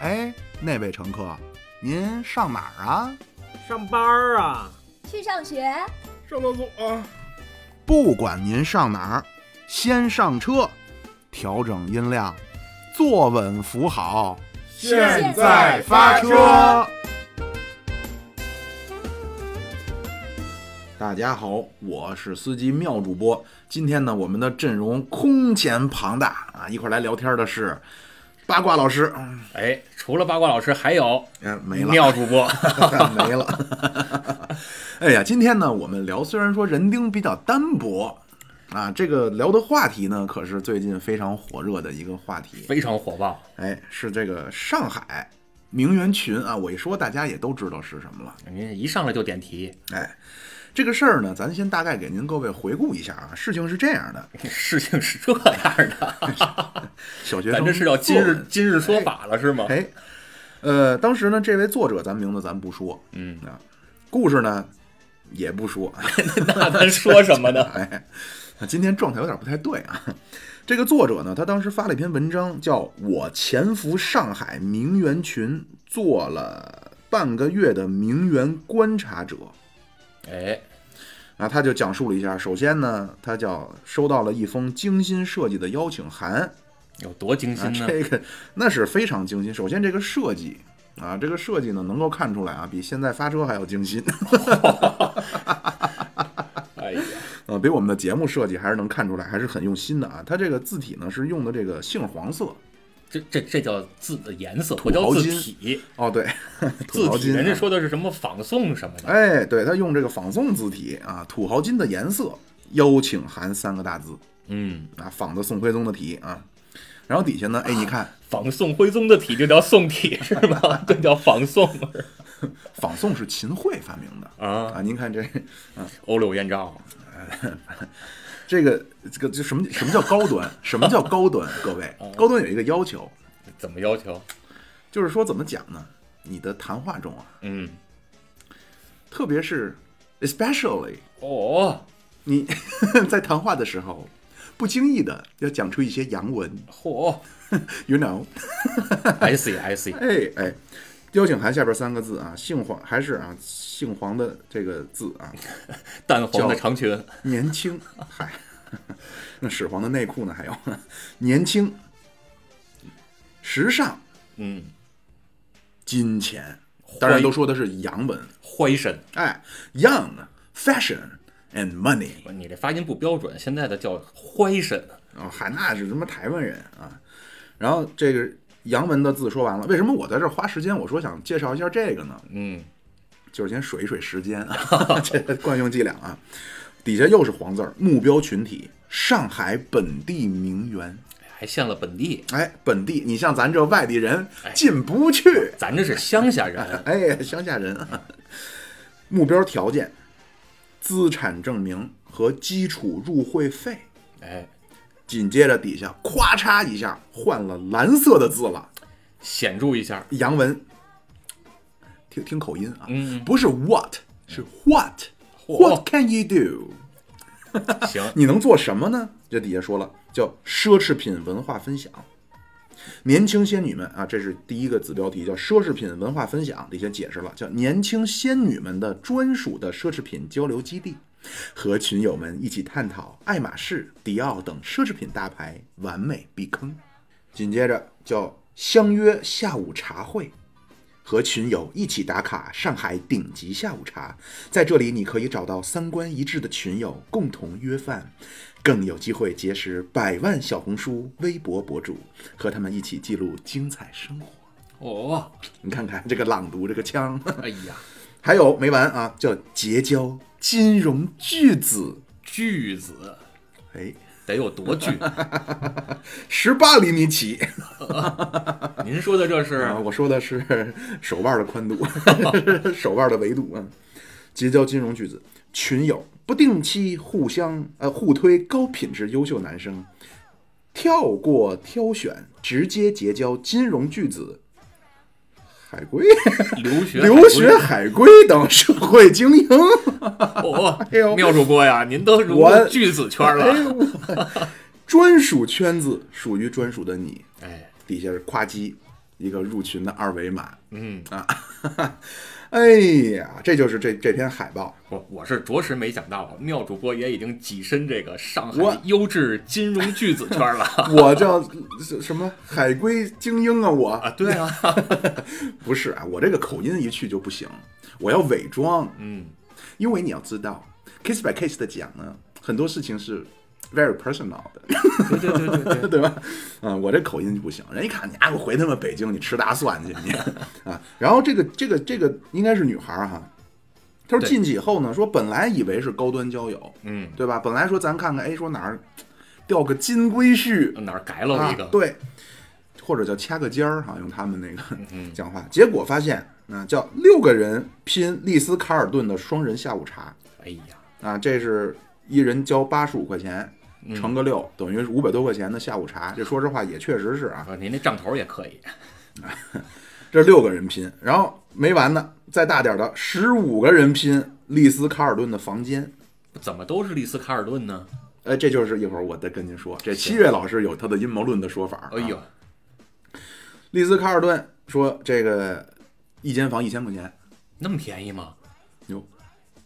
哎，那位乘客，您上哪儿啊？上班儿啊，去上学，上厕所啊，不管您上哪儿，先上车，调整音量，坐稳扶好，现在发车。大家好，我是司机妙主播。今天呢，我们的阵容空前庞大啊！一块儿来聊天的是八卦老师，嗯哎，除了八卦老师，还有嗯没了，妙主播。没了。哎呀，今天呢，我们聊虽然说人丁比较单薄啊，这个聊的话题呢，可是最近非常火热的一个话题。非常火爆。哎，是这个上海名媛群啊，我一说大家也都知道是什么了。人家一上来就点题，哎，这个事儿呢，咱先大概给您各位回顾一下啊。事情是这样的，事情是这样的，小学生咱这是要今日今日说法了是吗？哎，呃，当时呢，这位作者咱名字咱不说，嗯，啊，故事呢也不说，那咱说什么呢？哎，那今天状态有点不太对啊。这个作者呢，他当时发了一篇文章，叫《我潜伏上海名媛群，做了半个月的名媛观察者》。哎，啊，他就讲述了一下，首先呢，他叫收到了一封精心设计的邀请函，有多精啊心，呢？这个那是非常精心。首先这个设计啊，这个设计呢能够看出来啊，比现在发车还要精心。哎呀，呃，比我们的节目设计还是能看出来，还是很用心的啊。它这个字体呢是用的这个杏黄色。这这这叫字的颜色，不叫字土豪金体。哦，对，土字体，豪金。人家说的是什么仿宋什么的。哎，对，他用这个仿宋字体啊，土豪金的颜色，邀请函三个大字嗯，啊，仿的宋徽宗的体啊。然后底下呢，哎，你看仿宋徽宗的体就叫宋体是吗？这叫仿宋 仿宋是秦桧发明的啊，啊。您看这欧柳燕赵。这个这个这什么什么叫高端？什么叫高端？各位，高端有一个要求，怎么要求？就是说怎么讲呢？你的谈话中啊，嗯，特别是 especially 哦，你 在谈话的时候，不经意的要讲出一些洋文嚯，you know，，I see I see，哎哎，邀请函下边三个字啊，姓黄还是啊姓黄的这个字啊，淡黄的长裙，年轻，嗨，那始皇的内裤呢？还有年轻、时尚、嗯，金钱，当然都说的是洋文，怀身。哎，young、fashion and money。你这发音不标准，现在的叫怀身。啊，嗨，那是什么台湾人啊？然后这个洋文的字说完了，为什么我在这儿花时间？我说想介绍一下这个呢，嗯，就是先水一水时间啊，这惯用伎俩啊。底下又是黄字儿，目标群体上海本地名媛。还限了本地，哎，本地，你像咱这外地人哎进不去。咱这是乡下人。哎，乡下人啊。目标条件：资产证明和基础入会费。哎，紧接着底下咵嚓一下换了蓝色的字了，显著一下。洋文。听听口音啊，嗯，不是 what，是 what。嚯 What can you do？行，你能做什么呢？这底下说了，叫奢侈品文化分享。年轻仙女们啊，这是第一个子标题，叫奢侈品文化分享。底下解释了，叫年轻仙女们的专属的奢侈品交流基地，和群友们一起探讨爱马仕、迪奥等奢侈品大牌完美避坑。紧接着叫相约下午茶会，和群友一起打卡上海顶级下午茶，在这里你可以找到三观一致的群友共同约饭，更有机会结识百万小红书、微博博主，和他们一起记录精彩生活。哦，你看看这个朗读这个腔，哎呀，还有没完啊，叫结交金融巨子，巨子哎，得有多巨？十八厘米起。您说的这是啊，我说的是手腕的宽度，手腕的维度啊。结交金融巨子，群友不定期互相呃互推高品质优秀男生，跳过挑选，直接结交金融巨子。海归、留学留学海归等社会精英。哦哎呦，妙主播呀，您都入巨子圈哎了。专属圈子属于专属的你，哎，底下是夸叽一个入群的二维码。嗯，哎呀，这就是这这篇海报。我我是着实没想到啊，妙主播也已经跻身这个上我海优质金融巨子圈了 我叫什么海归精英啊！我啊！对啊，不是啊，我这个口音一去就不行，我要伪装，嗯，因为你要知道，case by case 的讲呢，很多事情是 very personal 的，对对对对对，对吧？嗯，我这口音就不行，人一看你啊，我回他妈北京，你吃大蒜去你啊！然后这个这个这个应该是女孩儿哈，她说进去以后呢，说本来以为是高端交友，嗯，对吧？本来说咱看看，哎，说哪儿钓个金龟婿，哪儿改了一个？啊，对，或者叫掐个尖儿哈，用他们那个嗯讲话。结果发现啊，叫六个人拼丽思卡尔顿的双人下午茶哎呀，啊，这是一人交八十五块钱，嗯乘个六，等于是五百多块钱的下午茶。这说实话也确实是啊，啊，您那账头也可以。这六个人拼，然后没完呢，再大点的十五个人拼丽思卡尔顿的房间。怎么都是丽思卡尔顿呢？呃，这就是一会儿我再跟您说，这七月老师有他的阴谋论的说法。啊哎呦，丽思卡尔顿说这个一间房一千块钱，那么便宜吗？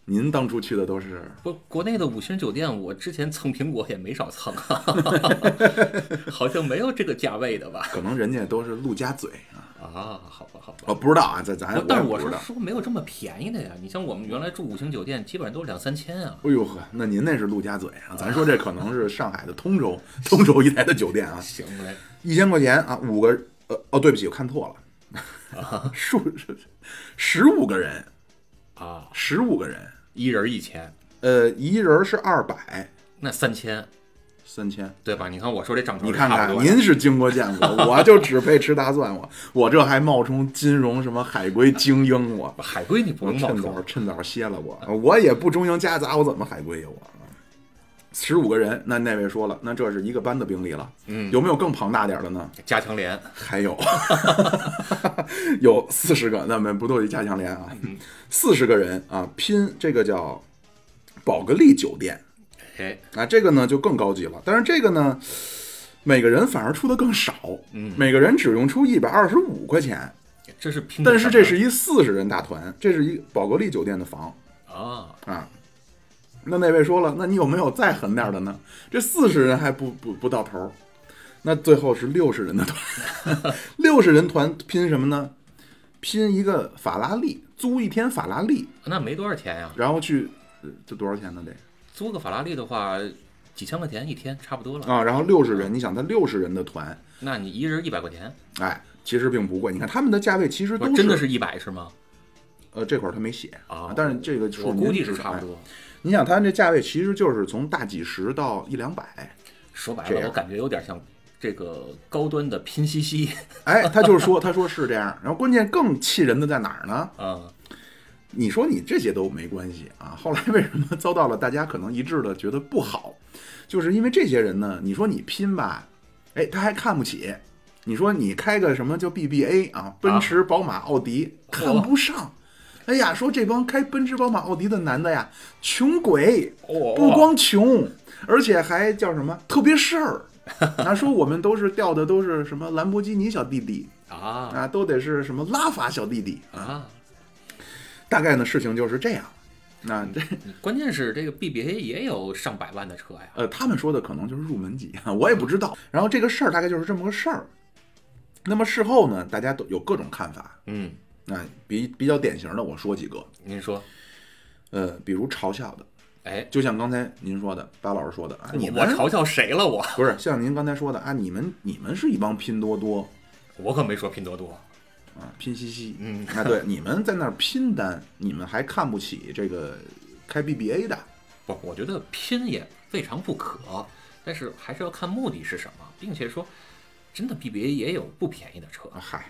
哟，您当初去的都是不，国内的五星酒店，我之前蹭苹果也没少蹭，好像没有这个价位的吧？可能人家都是陆家嘴啊，啊，好吧，好吧。哦，不知道啊，这咱但是我是。说没有这么便宜的呀。你像我们原来住五星酒店，基本上都是两三千啊。哎呦呵，那您那是陆家嘴啊，咱说这可能是上海的通州，通州一带的酒店啊，行嘞，一千块钱啊，五个呃哦，对不起，我看错了，数是十五个人，啊，十五个人，一人一千，呃，一人是二百。那三千，三千。对吧？你看我说这账头你看看，您是经过见过，我就只配吃大蒜，我。我这还冒充金融什么海归精英，我。海归你不我能冒趁早充，趁早歇了我，我也不中英夹杂，我怎么海归呀我？十五个人，那那位说了，那这是一个班的兵力了，嗯，有没有更庞大点的呢？加强连，还有，有四十个，那么不都是加强连啊？嗯。四十个人啊，拼这个叫宝格丽酒店。哎，啊，这个呢就更高级了，但是这个呢，每个人反而出的更少，嗯，每个人只用出一百二十五块钱，这是拼但是这是一四十人大团，这是一宝格丽酒店的房。啊，啊。那那位说了，那你有没有再狠点儿的呢？这四十人还不不不到头儿，那最后是六十人的团，六十人团拼什么呢？拼一个法拉利，租一天法拉利，那没多少钱呀。然后去，呃这多少钱呢？得租个法拉利的话，几千块钱一天差不多了。啊，然后六十人，你想他六十人的团，那你一人一百块钱，哎，其实并不贵。你看他们的价位其实都是真的是一百是吗？呃，这块儿他没写啊但是这个数我估计是差不。多。你想，它这价位其实就是从大几十到一两百，说白了，我感觉有点像这个高端的拼夕夕 哎，他就是说，他说是这样。然后关键更气人的在哪儿呢？啊。你说你这些都没关系啊，后来为什么遭到了大家可能一致的觉得不好？就是因为这些人呢，你说你拼吧，哎，他还看不起。你说你开个什么叫 BBA 啊，奔驰、宝马、奥迪，看不上。哎呀，说这帮开奔驰、宝马、奥迪的男的呀，穷鬼，哦不光穷，而且还叫什么特别事儿。他，说我们都是掉的都是什么兰博基尼小弟弟啊啊，都得是什么拉法小弟弟啊。啊！大概呢，事情就是这样。那这关键是这个 BBA 也有上百万的车呀。呃，他们说的可能就是入门级，我也不知道。然后这个事儿大概就是这么个事儿。那么事后呢，大家都有各种看法。嗯，那比比较典型的，我说几个。您说，呃，比如嘲笑的，哎，就像刚才您说的，巴老师说的啊，你们我嘲笑谁了？我不是像您刚才说的啊，你们你们是一帮拼多多我可没说拼多多。啊，拼夕夕。嗯，啊，对，你们在那儿拼单，你们还看不起这个开 BBA 的。不，我觉得拼也未尝不可，但是还是要看目的是什么，并且说，真的 BBA 也有不便宜的车啊，嗨，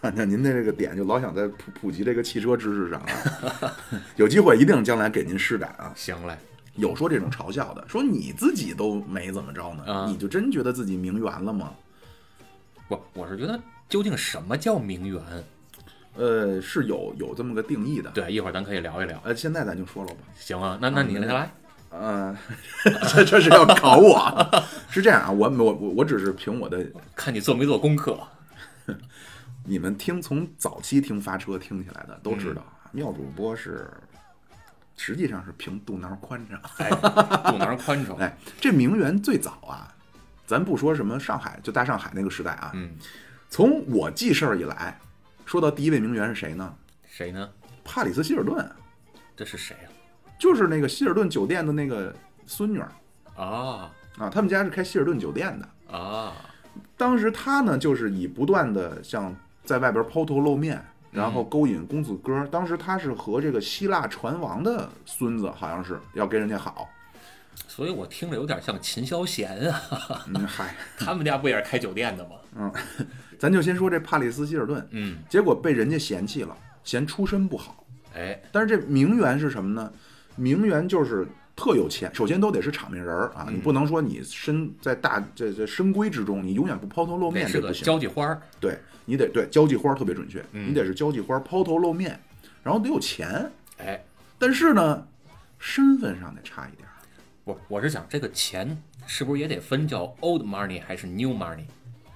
那您的这个点就老想在普普及这个汽车知识上啊，有机会一定将来给您施展啊。行嘞，有说这种嘲笑的，说你自己都没怎么着呢，啊你就真觉得自己名媛了吗？不，我是觉得究竟什么叫名媛？呃，是有有这么个定义的。对，一会儿咱可以聊一聊。呃，现在咱就说了吧。行啊，那那你来，呃，这这是要考我啊？是这样啊，我我我我只是凭我的，看你做没做功课。你们听从早期听发车听起来的都知道，妙主播是实际上是凭肚腩宽敞。哎，肚腩宽敞。哎，这名媛最早啊，咱不说什么上海，就大上海那个时代啊，嗯，从我记事儿以来，说到第一位名媛是谁呢？谁呢？帕里斯希尔顿，这是谁啊？就是那个希尔顿酒店的那个孙女儿啊啊，他们家是开希尔顿酒店的。啊，当时他呢，就是以不断的像在外边抛头露面，然后勾引公子哥。当时他是和这个希腊船王的孙子，好像是要跟人家好。所以我听着有点像秦霄贤啊。嗯，嗨，他们家不也是开酒店的吗？嗯，咱就先说这帕里斯希尔顿，嗯，结果被人家嫌弃了，嫌出身不好。哎，但是这名媛是什么呢？名媛就是特有钱，首先都得是场面人儿啊，嗯你不能说你身在大这这深闺之中，你永远不抛头露面，这是个这不行。交际花儿。对你得对交际花儿特别准确，嗯你得是交际花儿，抛头露面，然后得有钱，哎，但是呢，身份上得差一点儿。不，我是想这个钱是不是也得分叫 old money 还是 new money？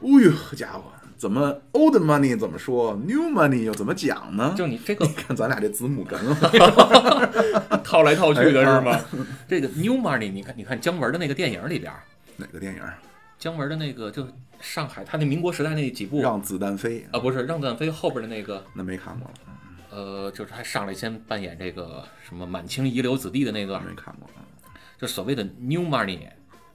哎呦，家伙，怎么 old money 怎么说，new money 又怎么讲呢？就你这个 看咱俩这子母哏了，套来套去的哎是吗？这个 new money，你看，你看姜文的那个电影里边儿，哪个电影？儿？姜文的那个就上海，他那民国时代那几部。让子弹飞，啊，不是让子弹飞后边的那个，那没看过。了，呃，就是他上来先扮演这个什么满清遗留子弟的那个，没看过。就所谓的 new money，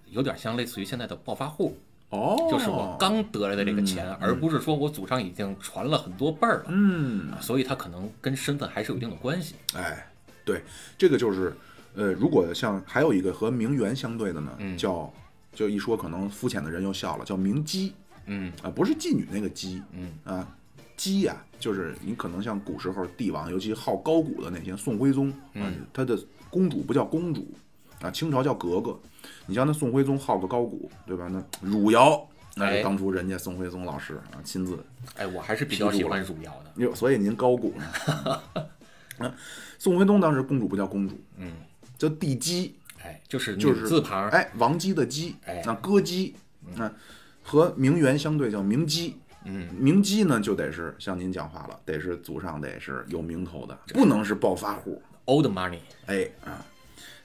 有点像类似于现在的暴发户，哦，就是我刚得来的这个钱，嗯。而不是说我祖上已经传了很多辈儿了，嗯，所以他可能跟身份还是有一定的关系。哎，对，这个就是，呃，如果像还有一个和名媛相对的呢，嗯。叫，就一说可能肤浅的人又笑了，叫名姬。嗯。啊，不是妓女那个姬。嗯。啊，姬呀、就是你可能像古时候帝王，尤其好高古的那些宋徽宗啊嗯，他的公主不叫公主啊，清朝叫格格，你像那宋徽宗好个高古，对吧？那汝窑。那哎是当初人家宋徽宗老师啊亲自哎，我还是比较喜欢汝窑的。哟，所以您高古呢？啊，宋徽宗当时公主不叫公主，嗯，叫帝姬，哎，就是就是字旁儿，哎，王姬的姬，哎那歌姬，那和名媛相对叫名姬。嗯，名姬呢，就得是像您讲话了，得是祖上得是有名头的，不能是暴发户。old money，哎啊，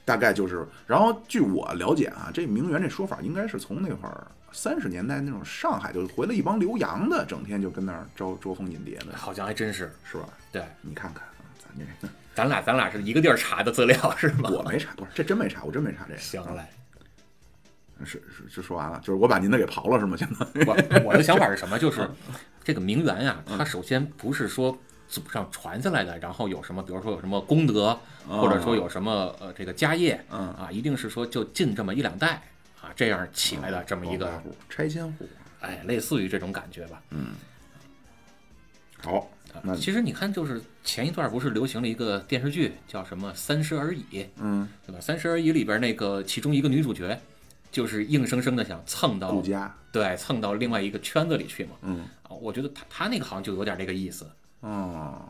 大概就是。然后据我了解啊，这名媛这说法应该是从那会儿三十年代那种上海就回来一帮留洋的，整天就跟那儿招招蜂引蝶的，好像还真是。是吧？对，你看看啊，咱这。咱俩咱俩是一个地儿查的资料是吗？我没查，不是这真没查，我真没查这个。行嘞，是是就说完了，就是我把您的给刨了是吗？现在我我的想法是什么？就是嗯这个名媛呀，它首先不是说祖上传下来的，然后有什么，比如说有什么功德，或者说有什么呃这个家业，嗯啊，一定是说就近这么一两代啊，这样起来的这么一个，拆迁户。哎，类似于这种感觉吧。嗯好，那其实你看，就是前一段不是流行了一个电视剧，叫什么《三十而已》，嗯，对吧？《三十而已》里边那个其中一个女主角，就是硬生生的想蹭到顾家，对蹭到另外一个圈子里去嘛。嗯啊，我觉得她她那个好像就有点这个意思。哦，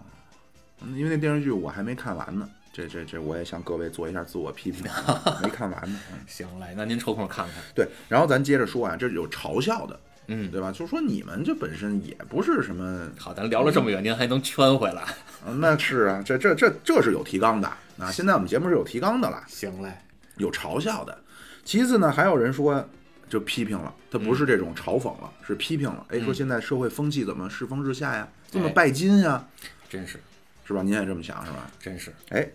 嗯因为那电视剧我还没看完呢，这这这我也向各位做一下自我批评，没看完呢。嗯 行嘞，那您抽空看看。对，然后咱接着说啊，这有嘲笑的，嗯，对吧？就说你们这本身也不是什么，好，咱聊了这么远，您还能圈回来？啊那是啊，这这这这是有提纲的啊。现在我们节目是有提纲的了。行嘞，有嘲笑的。其次呢，还有人说就批评了，他不是这种嘲讽了，是批评了。哎，说现在社会风气怎么世风日下呀，这么哎拜金呀，真是是吧？您也这么想是吧？真是，哎，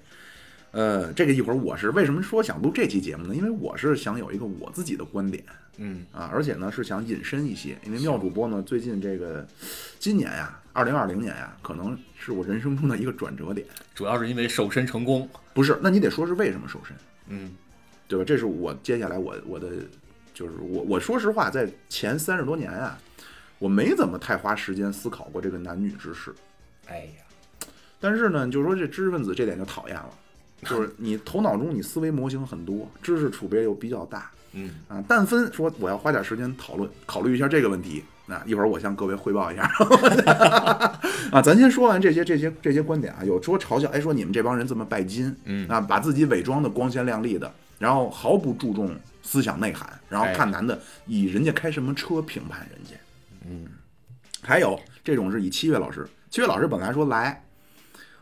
呃，这个一会儿我是为什么说想录这期节目呢？因为我是想有一个我自己的观点嗯，啊，而且呢是想引申一些，因为妙主播呢最近这个今年呀，二零二零年呀，可能是我人生中的一个转折点。主要是因为瘦身成功。不是，那你得说是为什么瘦身？嗯对吧？这是我接下来我我的就是我我说实话，在前三十多年啊，我没怎么太花时间思考过这个男女之事。哎呀，但是呢，就是说这知识分子这点就讨厌了，就是 你头脑中你思维模型很多，知识储备又比较大嗯，啊，但分说我要花点时间讨论考虑一下这个问题，那一会儿我向各位汇报一下 啊。咱先说完这些这些这些观点啊，有说嘲笑，哎，说你们这帮人这么拜金，嗯啊，把自己伪装的光鲜亮丽的，然后毫不注重思想内涵，然后哎看男的以人家开什么车评判人家。嗯，还有这种是以七月老师，七月老师本来说来，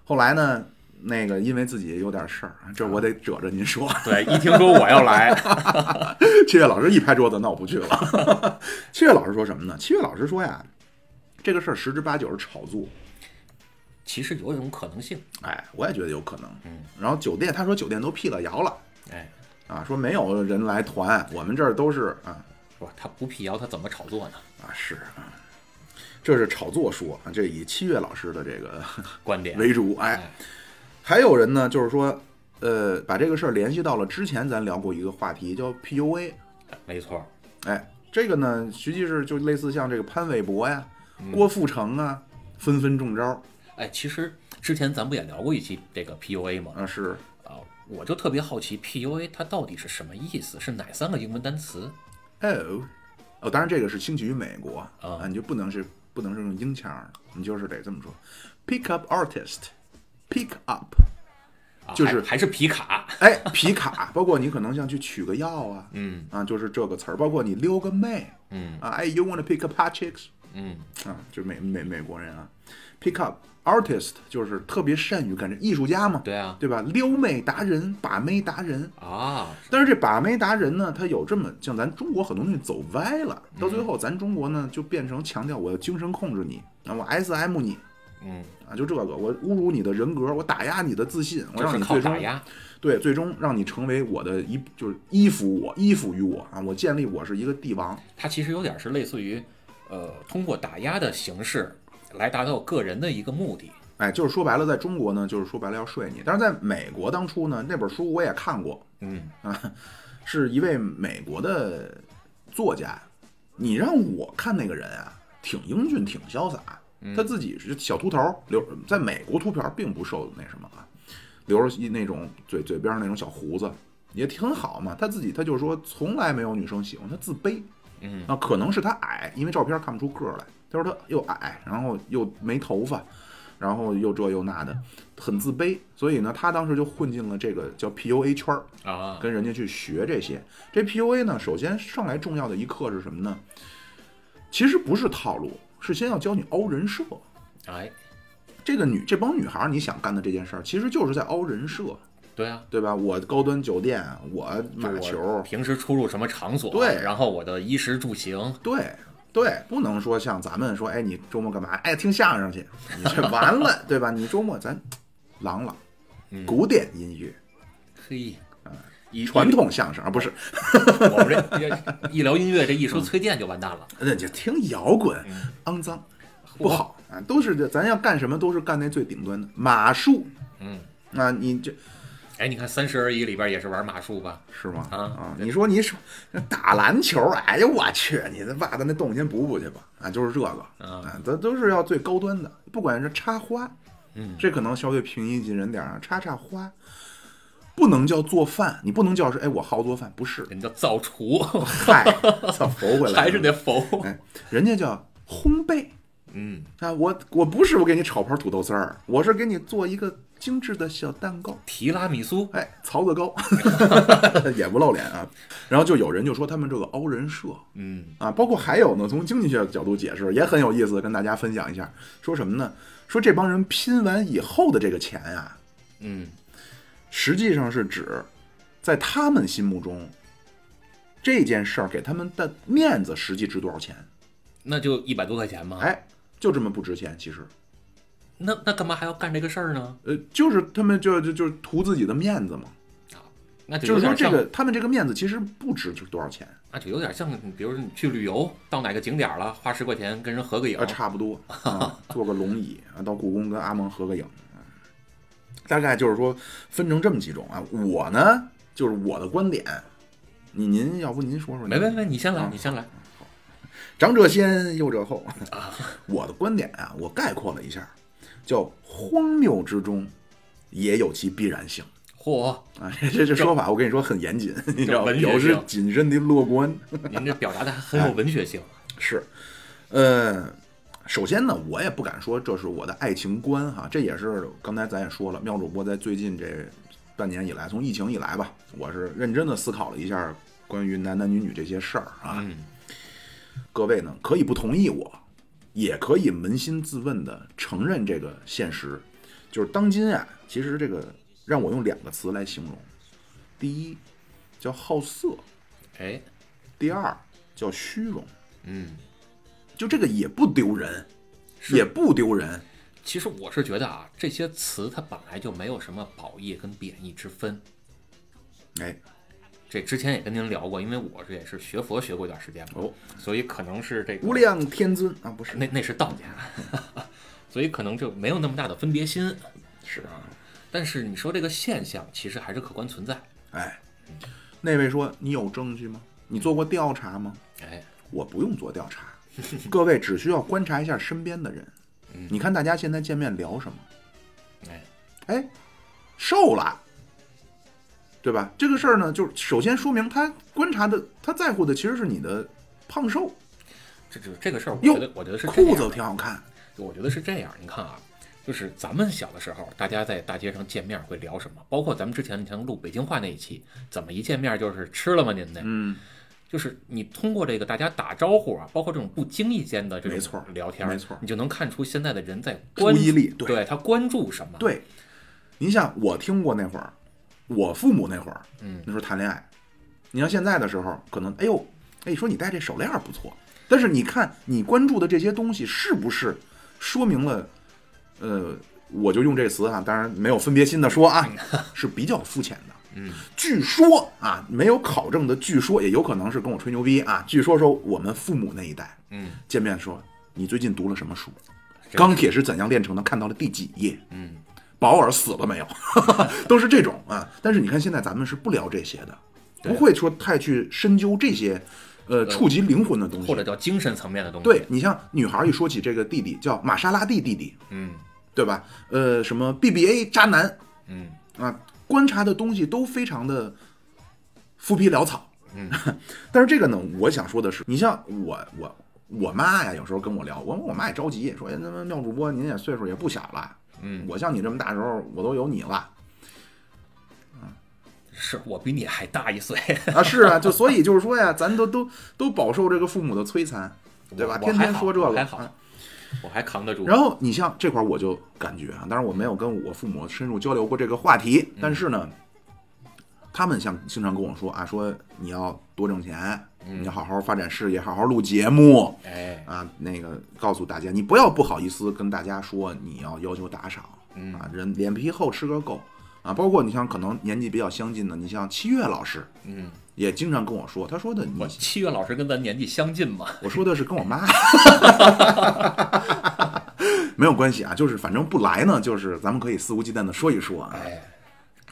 后来呢，那个因为自己有点事儿，这我得褶着您说。对，一听说我要来，七月老师一拍桌子，那我不去了。七月老师说什么呢？七月老师说呀，这个事儿十之八九是炒作。其实有一种可能性，哎，我也觉得有可能。嗯，然后酒店，他说酒店都辟了谣了哎，啊，说没有人来团，我们这儿都是啊是吧？他不辟谣，他怎么炒作呢？啊是啊，这是炒作说啊，这以七月老师的这个 观点为主。哎，哎，还有人呢，就是说，呃，把这个事儿联系到了之前咱聊过一个话题，叫 PUA。没错，哎，这个呢，实际是就类似像这个潘玮柏呀、嗯郭富城啊，纷纷中招哎，其实之前咱不也聊过一期这个 PUA 吗？啊，是啊，我就特别好奇 PUA 它到底是什么意思？是哪三个英文单词？哦哦，当然这个是兴起于美国啊你就不能是不能是用英腔儿，你就是得这么说，pick up artist，pick up，啊就是还还是皮卡，哎，皮卡，包括你可能像去取个药啊，嗯啊，就是这个词儿，包括你溜个妹嗯啊，哎，you wanna pick up hot chicks 嗯，啊，就美美美国人啊，pick up artist 就是特别善于干这艺术家嘛，对啊，对吧？撩妹达人，把妹达人。啊，但是这把妹达人呢，他有这么像咱中国很多东西走歪了，到最后咱中国呢就变成强调我要精神控制你，啊，我 S M 你嗯，啊，就这个，我侮辱你的人格，我打压你的自信，我让你最终打压，对，最终让你成为我的一就是依附我，依附于我啊，我建立我是一个帝王。它其实有点是类似于，呃，通过打压的形式来达到个人的一个目的。哎，就是说白了，在中国呢，就是说白了要睡你。但是在美国当初呢，那本书我也看过，嗯 啊，是一位美国的作家。你让我看那个人啊，挺英俊，挺潇洒。他自己是小秃头，留在美国秃瓢并不受那什么啊，留着一那种嘴嘴边上那种小胡子，也挺好嘛。他自己他就说从来没有女生喜欢他，自卑。嗯啊，可能是他矮，因为照片看不出个儿来。他说他又矮，然后又没头发，然后又这又那的，很自卑。所以呢，他当时就混进了这个叫 PUA 圈儿，啊，跟人家去学这些。这 PUA 呢，首先上来重要的一课是什么呢？其实不是套路，是先要教你凹人设。哎，这个女这帮女孩儿，你想干的这件事儿，其实就是在凹人设，对啊，对吧？我高端酒店，我马球我，平时出入什么场所，对然后我的衣食住行，对对，不能说像咱们说，哎，你周末干嘛？哎，听相声去，你这完了，对吧？你周末咱朗朗嗯古典音乐、嘿，以传，统相声啊，不是，我们这 一聊音乐，这一说崔健就完蛋了。那就听摇滚，肮脏不好啊，都是这，咱要干什么都是干那最顶端的马术嗯，啊，你这哎，你看《三十而已》里边也是玩马术吧？是吗？啊啊，你说你说打篮球，哎呦，我去，你这袜子那洞先补补去吧，啊，就是这个啊啊，都都是要最高端的，不管是插花，嗯这可能稍微平易近人点儿啊，插插花，不能叫做饭，你不能叫是哎我好做饭，不是，人叫造厨，嗨，操，佛回来 还是得佛。哎，人家叫烘焙嗯，啊，我我不是我给你炒盘土豆丝儿，我是给你做一个精致的小蛋糕。提拉米苏，哎，槽子高，也不露脸啊。然后就有人就说他们这个凹人设嗯啊，包括还有呢，从经济学角度解释也很有意思，跟大家分享一下。说什么呢？说这帮人拼完以后的这个钱啊、嗯，实际上是指在他们心目中这件事儿给他们的面子实际值多少钱？那就一百多块钱嘛。哎，就这么不值钱。其实，那那干嘛还要干这个事儿呢？呃，就是他们就就就是图自己的面子嘛。啊那就就是说这个他们这个面子其实不值多少钱，那就有点像，比如说你去旅游，到哪个景点了，花十块钱跟人合个影呃，，差不多 啊，坐个龙椅啊，到故宫跟阿蒙合个影。啊大概就是说分成这么几种啊。我呢，就是我的观点，你您要不您说说？没没没，你先来啊，你先来。长者先，幼者后。啊 我的观点啊，我概括了一下，叫荒谬之中也有其必然性嚯，啊。这这这说法，我跟你说很严谨，你知道吗，文学表示谨慎的乐观。您这表达的还很有文学性。是，呃，首先呢，我也不敢说这是我的爱情观哈，这也是刚才咱也说了，妙主播在最近这半年以来，从疫情以来吧，我是认真的思考了一下关于男男女女这些事儿啊。嗯，各位呢可以不同意我，也可以扪心自问的承认这个现实，就是当今啊，其实这个让我用两个词来形容，第一叫好色，哎，第二叫虚荣，嗯，就这个也不丢人，是也不丢人。其实我是觉得啊，这些词它本来就没有什么褒义跟贬义之分。哎，这之前也跟您聊过，因为我这也是学佛学过一段时间嘛，哦，所以可能是这个无量天尊啊，不是，那那是道家，所以可能就没有那么大的分别心。是啊，但是你说这个现象其实还是客观存在。哎，那位说你有证据吗？你做过调查吗？哎，我不用做调查，各位只需要观察一下身边的人。你看大家现在见面聊什么？哎，哎，瘦了，对吧？这个事儿呢，就是首先说明他观察的，他在乎的其实是你的胖瘦，这这这个事儿，我觉得我觉得是这裤子挺好看。我觉得是这样，你看啊，就是咱们小的时候，大家在大街上见面会聊什么？包括咱们之前你像录北京话那一期，怎么一见面就是吃了吗？您那，嗯，就是你通过这个大家打招呼啊，包括这种不经意间的这种聊天，没错你就能看出现在的人在注关意力对对他关注什么。对，您像我听过那会儿，我父母那会儿，嗯那时候谈恋爱，你像现在的时候，可能哎呦，哎说你戴这手链儿不错，但是你看你关注的这些东西是不是说明了，呃，我就用这个词啊，当然没有分别心的说啊，是比较肤浅的。嗯，据说啊，没有考证的，据说也有可能是跟我吹牛逼啊。据说说我们父母那一代嗯，见面说，你最近读了什么书？钢铁是怎样炼成的？看到了第几页？嗯，保尔死了没有？都是这种啊。但是你看现在咱们是不聊这些的，不会说太去深究这些，呃，触及灵魂的东西。或者叫精神层面的东西。对，你像女孩一说起这个弟弟叫玛莎拉蒂弟弟，嗯对吧？呃，什么 BBA 渣男嗯啊，观察的东西都非常的浮皮潦草。嗯，但是这个呢，我想说的是，你像我我我妈呀，有时候跟我聊，我我妈也着急，说哎那么妙主播您也岁数也不小了，嗯，我像你这么大时候，我都有你了。是我比你还大一岁，啊，是啊，就所以就是说呀，咱都都都饱受这个父母的摧残，对吧？天天说这个，我还好啊我还扛得住。然后你像这块，我就感觉啊，当然我没有跟我父母深入交流过这个话题，但是呢，他们像经常跟我说啊，说你要多挣钱，你好好发展事业，好好录节目哎，啊，那个告诉大家，你不要不好意思跟大家说你要要求打赏嗯啊，人脸皮厚吃个够啊，包括你像可能年纪比较相近的，你像七月老师嗯，也经常跟我说，他说的你我七月老师跟咱年纪相近嘛。我说的是跟我妈，没有关系啊，就是反正不来呢，就是咱们可以肆无忌惮的说一说啊，哎，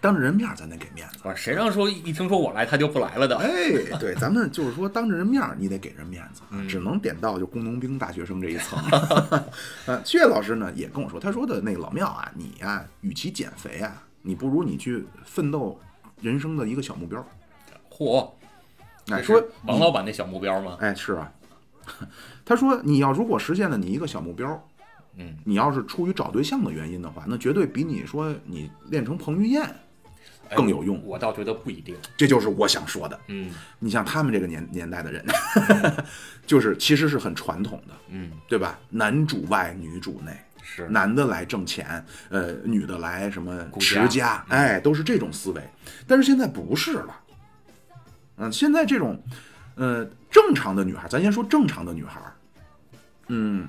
当着人面咱得给面子。不是谁让说一听说我来他就不来了的？哎，对，咱们就是说当着人面你得给人面子只能点到就工农兵大学生这一层。呃，薛老师呢也跟我说，他说的那个老庙啊，你呀、与其减肥啊，你不如你去奋斗人生的一个小目标。嚯，哎，说王老板那小目标吗？哎，是啊。他说：“你要如果实现了你一个小目标，嗯，你要是出于找对象的原因的话，那绝对比你说你练成彭于晏哎更有用我倒觉得不一定。这就是我想说的。嗯你像他们这个年年代的人，就是其实是很传统的，嗯，对吧？男主外，女主内，是男的来挣钱，呃，女的来什么持家，哎，都是这种思维。但是现在不是了，嗯，现在这种，呃，正常的女孩，咱先说正常的女孩，嗯，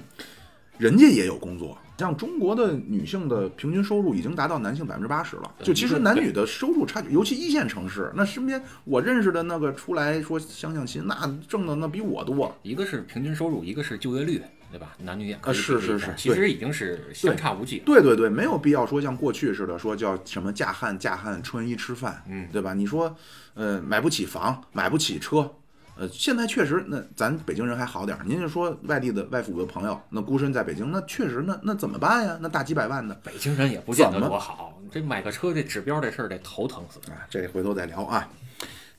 人家也有工作。像中国的女性的平均收入已经达到男性百分之八十了，就其实男女的收入差距，尤其一线城市，那身边我认识的那个出来说相相亲，那挣的那比我多。一个是平均收入，一个是就业率，对吧？男女也可以啊是是是其实已经是相差无几了。对对对，没有必要说像过去似的说叫什么嫁汉嫁汉穿衣吃饭，嗯对吧？你说，呃，买不起房，买不起车，呃，现在确实，那咱北京人还好点儿。您就说外地的外府的朋友，那孤身在北京，那确实，那那怎么办呀？那大几百万的，北京人也不见得多好，这买个车这指标这事儿得头疼死。啊，这回头再聊啊。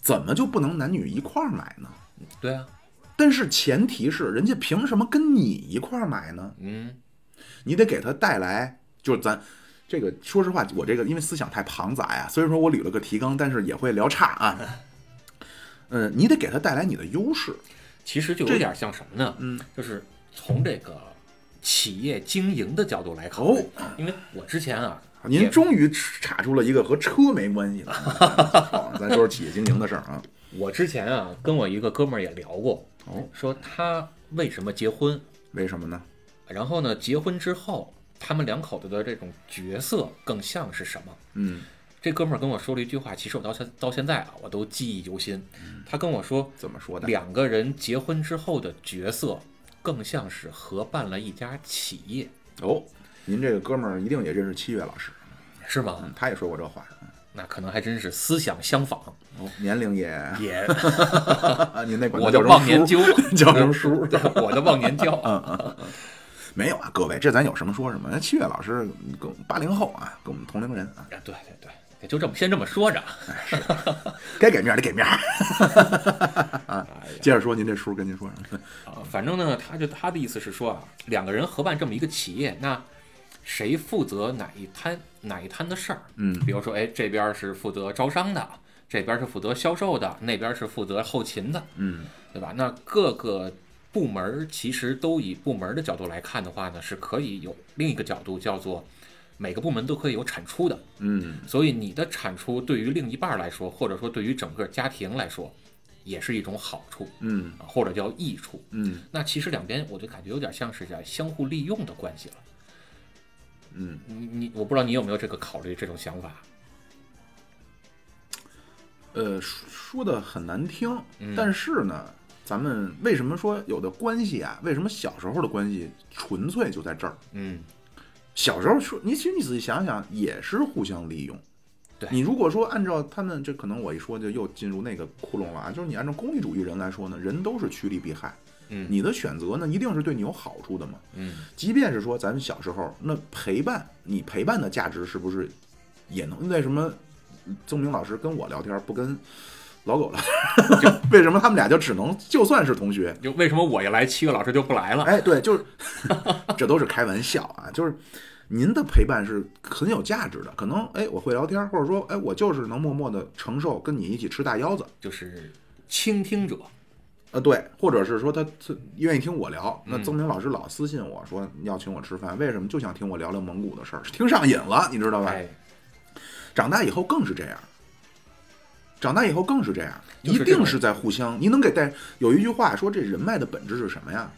怎么就不能男女一块儿买呢？对啊，但是前提是人家凭什么跟你一块儿买呢？嗯，你得给他带来，就是咱这个说实话，我这个因为思想太庞杂呀，虽然说我捋了个提纲，但是也会聊岔啊。嗯，你得给他带来你的优势。其实就有点像什么呢？嗯，就是从这个企业经营的角度来考虑，哦因为我之前啊，您终于查出了一个和车没关系的，好咱说说企业经营的事儿啊。我之前啊跟我一个哥们儿也聊过，哦，说他为什么结婚，为什么呢？然后呢，结婚之后他们两口子的这种角色更像是什么？嗯，这哥们儿跟我说了一句话，其实我到现到现在啊，我都记忆犹新。他跟我说，怎么说的？两个人结婚之后的角色更像是合办了一家企业，哦，您这个哥们儿一定也认识七月老师，是吗？嗯，他也说过这话。那可能还真是思想相仿，哦，年龄也，也啊，您那我叫 忘年交，叫什么叔？我的忘年交。没有啊，各位，这咱有什么说什么。七月老师跟八零后啊，跟我们同龄人啊，啊，对对就这么先这么说着。该给面儿得给面儿。哎呀接着说，您这叔跟您说反正呢，他就他的意思是说啊，两个人合办这么一个企业，那谁负责哪一摊哪一摊的事儿？嗯比如说，哎，这边是负责招商的，这边是负责销售的，那边是负责后勤的，嗯对吧？那各个部门儿其实都以部门儿的角度来看的话呢，是可以有另一个角度叫做每个部门都可以有产出的。嗯所以你的产出对于另一半来说，或者说对于整个家庭来说，也是一种好处嗯啊，或者叫益处。嗯那其实两边我就感觉有点像是在相互利用的关系了。嗯，你你我不知道你有没有这个考虑这种想法？呃，说说的很难听，嗯但是呢，咱们为什么说有的关系啊？为什么小时候的关系纯粹就在这儿？嗯，小时候说，你其实你仔细想想，也是互相利用。对你如果说按照他们这可能我一说就又进入那个窟窿了啊，就是你按照功利主义人来说呢，人都是趋利避害，嗯你的选择呢一定是对你有好处的嘛。嗯即便是说咱们小时候，那陪伴你陪伴的价值是不是也能？为什么曾明老师跟我聊天不跟老狗了？为什么他们俩就只能就算是同学？就为什么我一来，七个老师就不来了？哎，对，就是这都是开玩笑啊，就是您的陪伴是很有价值的。可能哎，我会聊天，或者说哎，我就是能默默的承受跟你一起吃大腰子。就是倾听者。呃，对，或者是说他他愿意听我聊，那嗯曾明老师老私信我说要请我吃饭，为什么就想听我聊聊蒙古的事儿，听上瘾了，你知道吧？哎，长大以后更是这样，长大以后更是这样，一定是在互相。你能给带有一句话说，这人脉的本质是什么呀？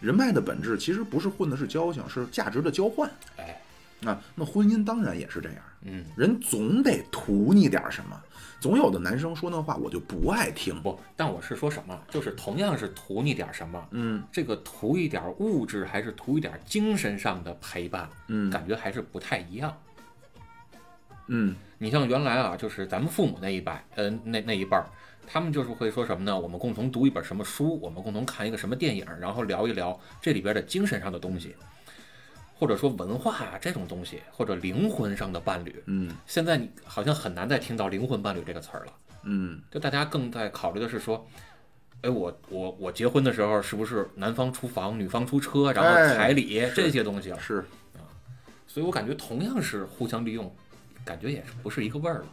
人脉的本质其实不是混的是交情，是价值的交换哎，那。那婚姻当然也是这样，嗯，人总得图你点什么。总有的男生说那话我就不爱听，不，但我是说什么，就是同样是图你点什么，嗯这个图一点物质还是图一点精神上的陪伴，嗯感觉还是不太一样。嗯你像原来啊，就是咱们父母那一辈，呃，那那一辈儿，他们就是会说什么呢？我们共同读一本什么书，我们共同看一个什么电影，然后聊一聊这里边的精神上的东西，或者说文化啊这种东西，或者灵魂上的伴侣。嗯现在你好像很难再听到灵魂伴侣这个词儿了，嗯就大家更在考虑的是说。哎，我我我结婚的时候是不是男方出房，女方出车，然后哎彩礼、这些东西了？是啊所以我感觉同样是互相利用，感觉也是不是一个味儿了。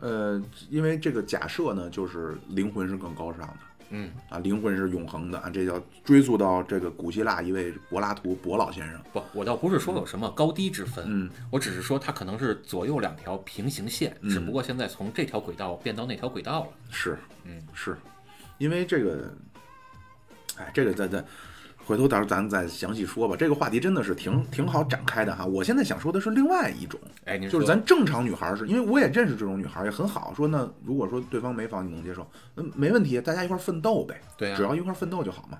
呃，因为这个假设呢，就是灵魂是更高尚的。嗯，啊，灵魂是永恒的啊，这叫追溯到这个古希腊一位柏拉图柏老先生。不，我倒不是说有什么高低之分，嗯我只是说它可能是左右两条平行线，嗯只不过现在从这条轨道变到那条轨道了。是，嗯，是，因为这个，哎，这个咱咱回头到时候咱再详细说吧。这个话题真的是挺挺好展开的哈。我现在想说的是另外一种，哎，就是咱正常女孩儿是因为我也认识这种女孩儿也很好。说那如果说对方没房，你能接受？那，没问题，大家一块儿奋斗呗，对啊只要一块儿奋斗就好嘛。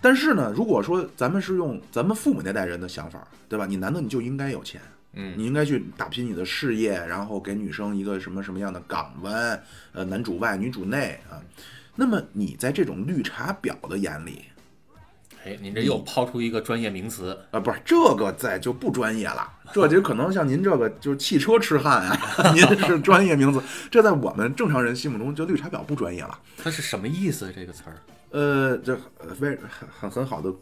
但是呢，如果说咱们是用咱们父母那代人的想法，对吧？你男的你就应该有钱，嗯，你应该去打拼你的事业，然后给女生一个什么什么样的港湾，呃，男主外女主内啊。那么你在这种绿茶婊的眼里哎，您这又抛出一个专业名词，啊，不是这个在就不专业了，这就可能像您这个就是汽车痴汉啊，您是专业名词，这在我们正常人心目中就绿茶婊不专业了。它是什么意思？这个词儿？呃，这呃非很很很好的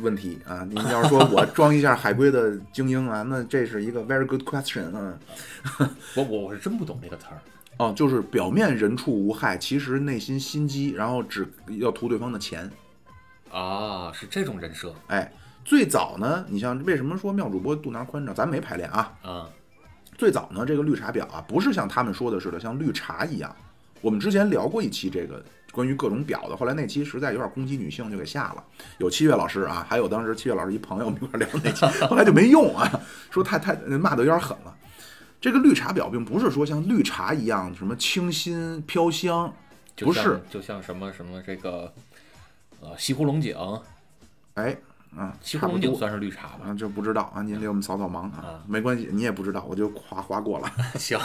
问题啊！您要是说我装一下海归的精英啊，那这是一个 very good question 啊。我我我是真不懂这个词儿。哦，就是表面人畜无害，其实内心心机，然后只要图对方的钱。啊，是这种人设哎，最早呢，你像为什么说妙主播肚腩宽敞？咱没排练啊。啊，最早呢，这个绿茶婊啊，不是像他们说的似的，像绿茶一样。我们之前聊过一期这个关于各种婊的，后来那期实在有点攻击女性，就给下了。有七月老师啊，还有当时七月老师一朋友，我们一块聊那期，后来就没用啊，说太太骂的有点狠了。这个绿茶婊并不是说像绿茶一样什么清新飘香，就不是就像什么什么这个呃西湖龙井，哎，啊，西。湖龙井算是绿茶吧？啊，这不知道啊，您给我们扫扫盲啊啊，没关系，你也不知道，我就划划过了。行，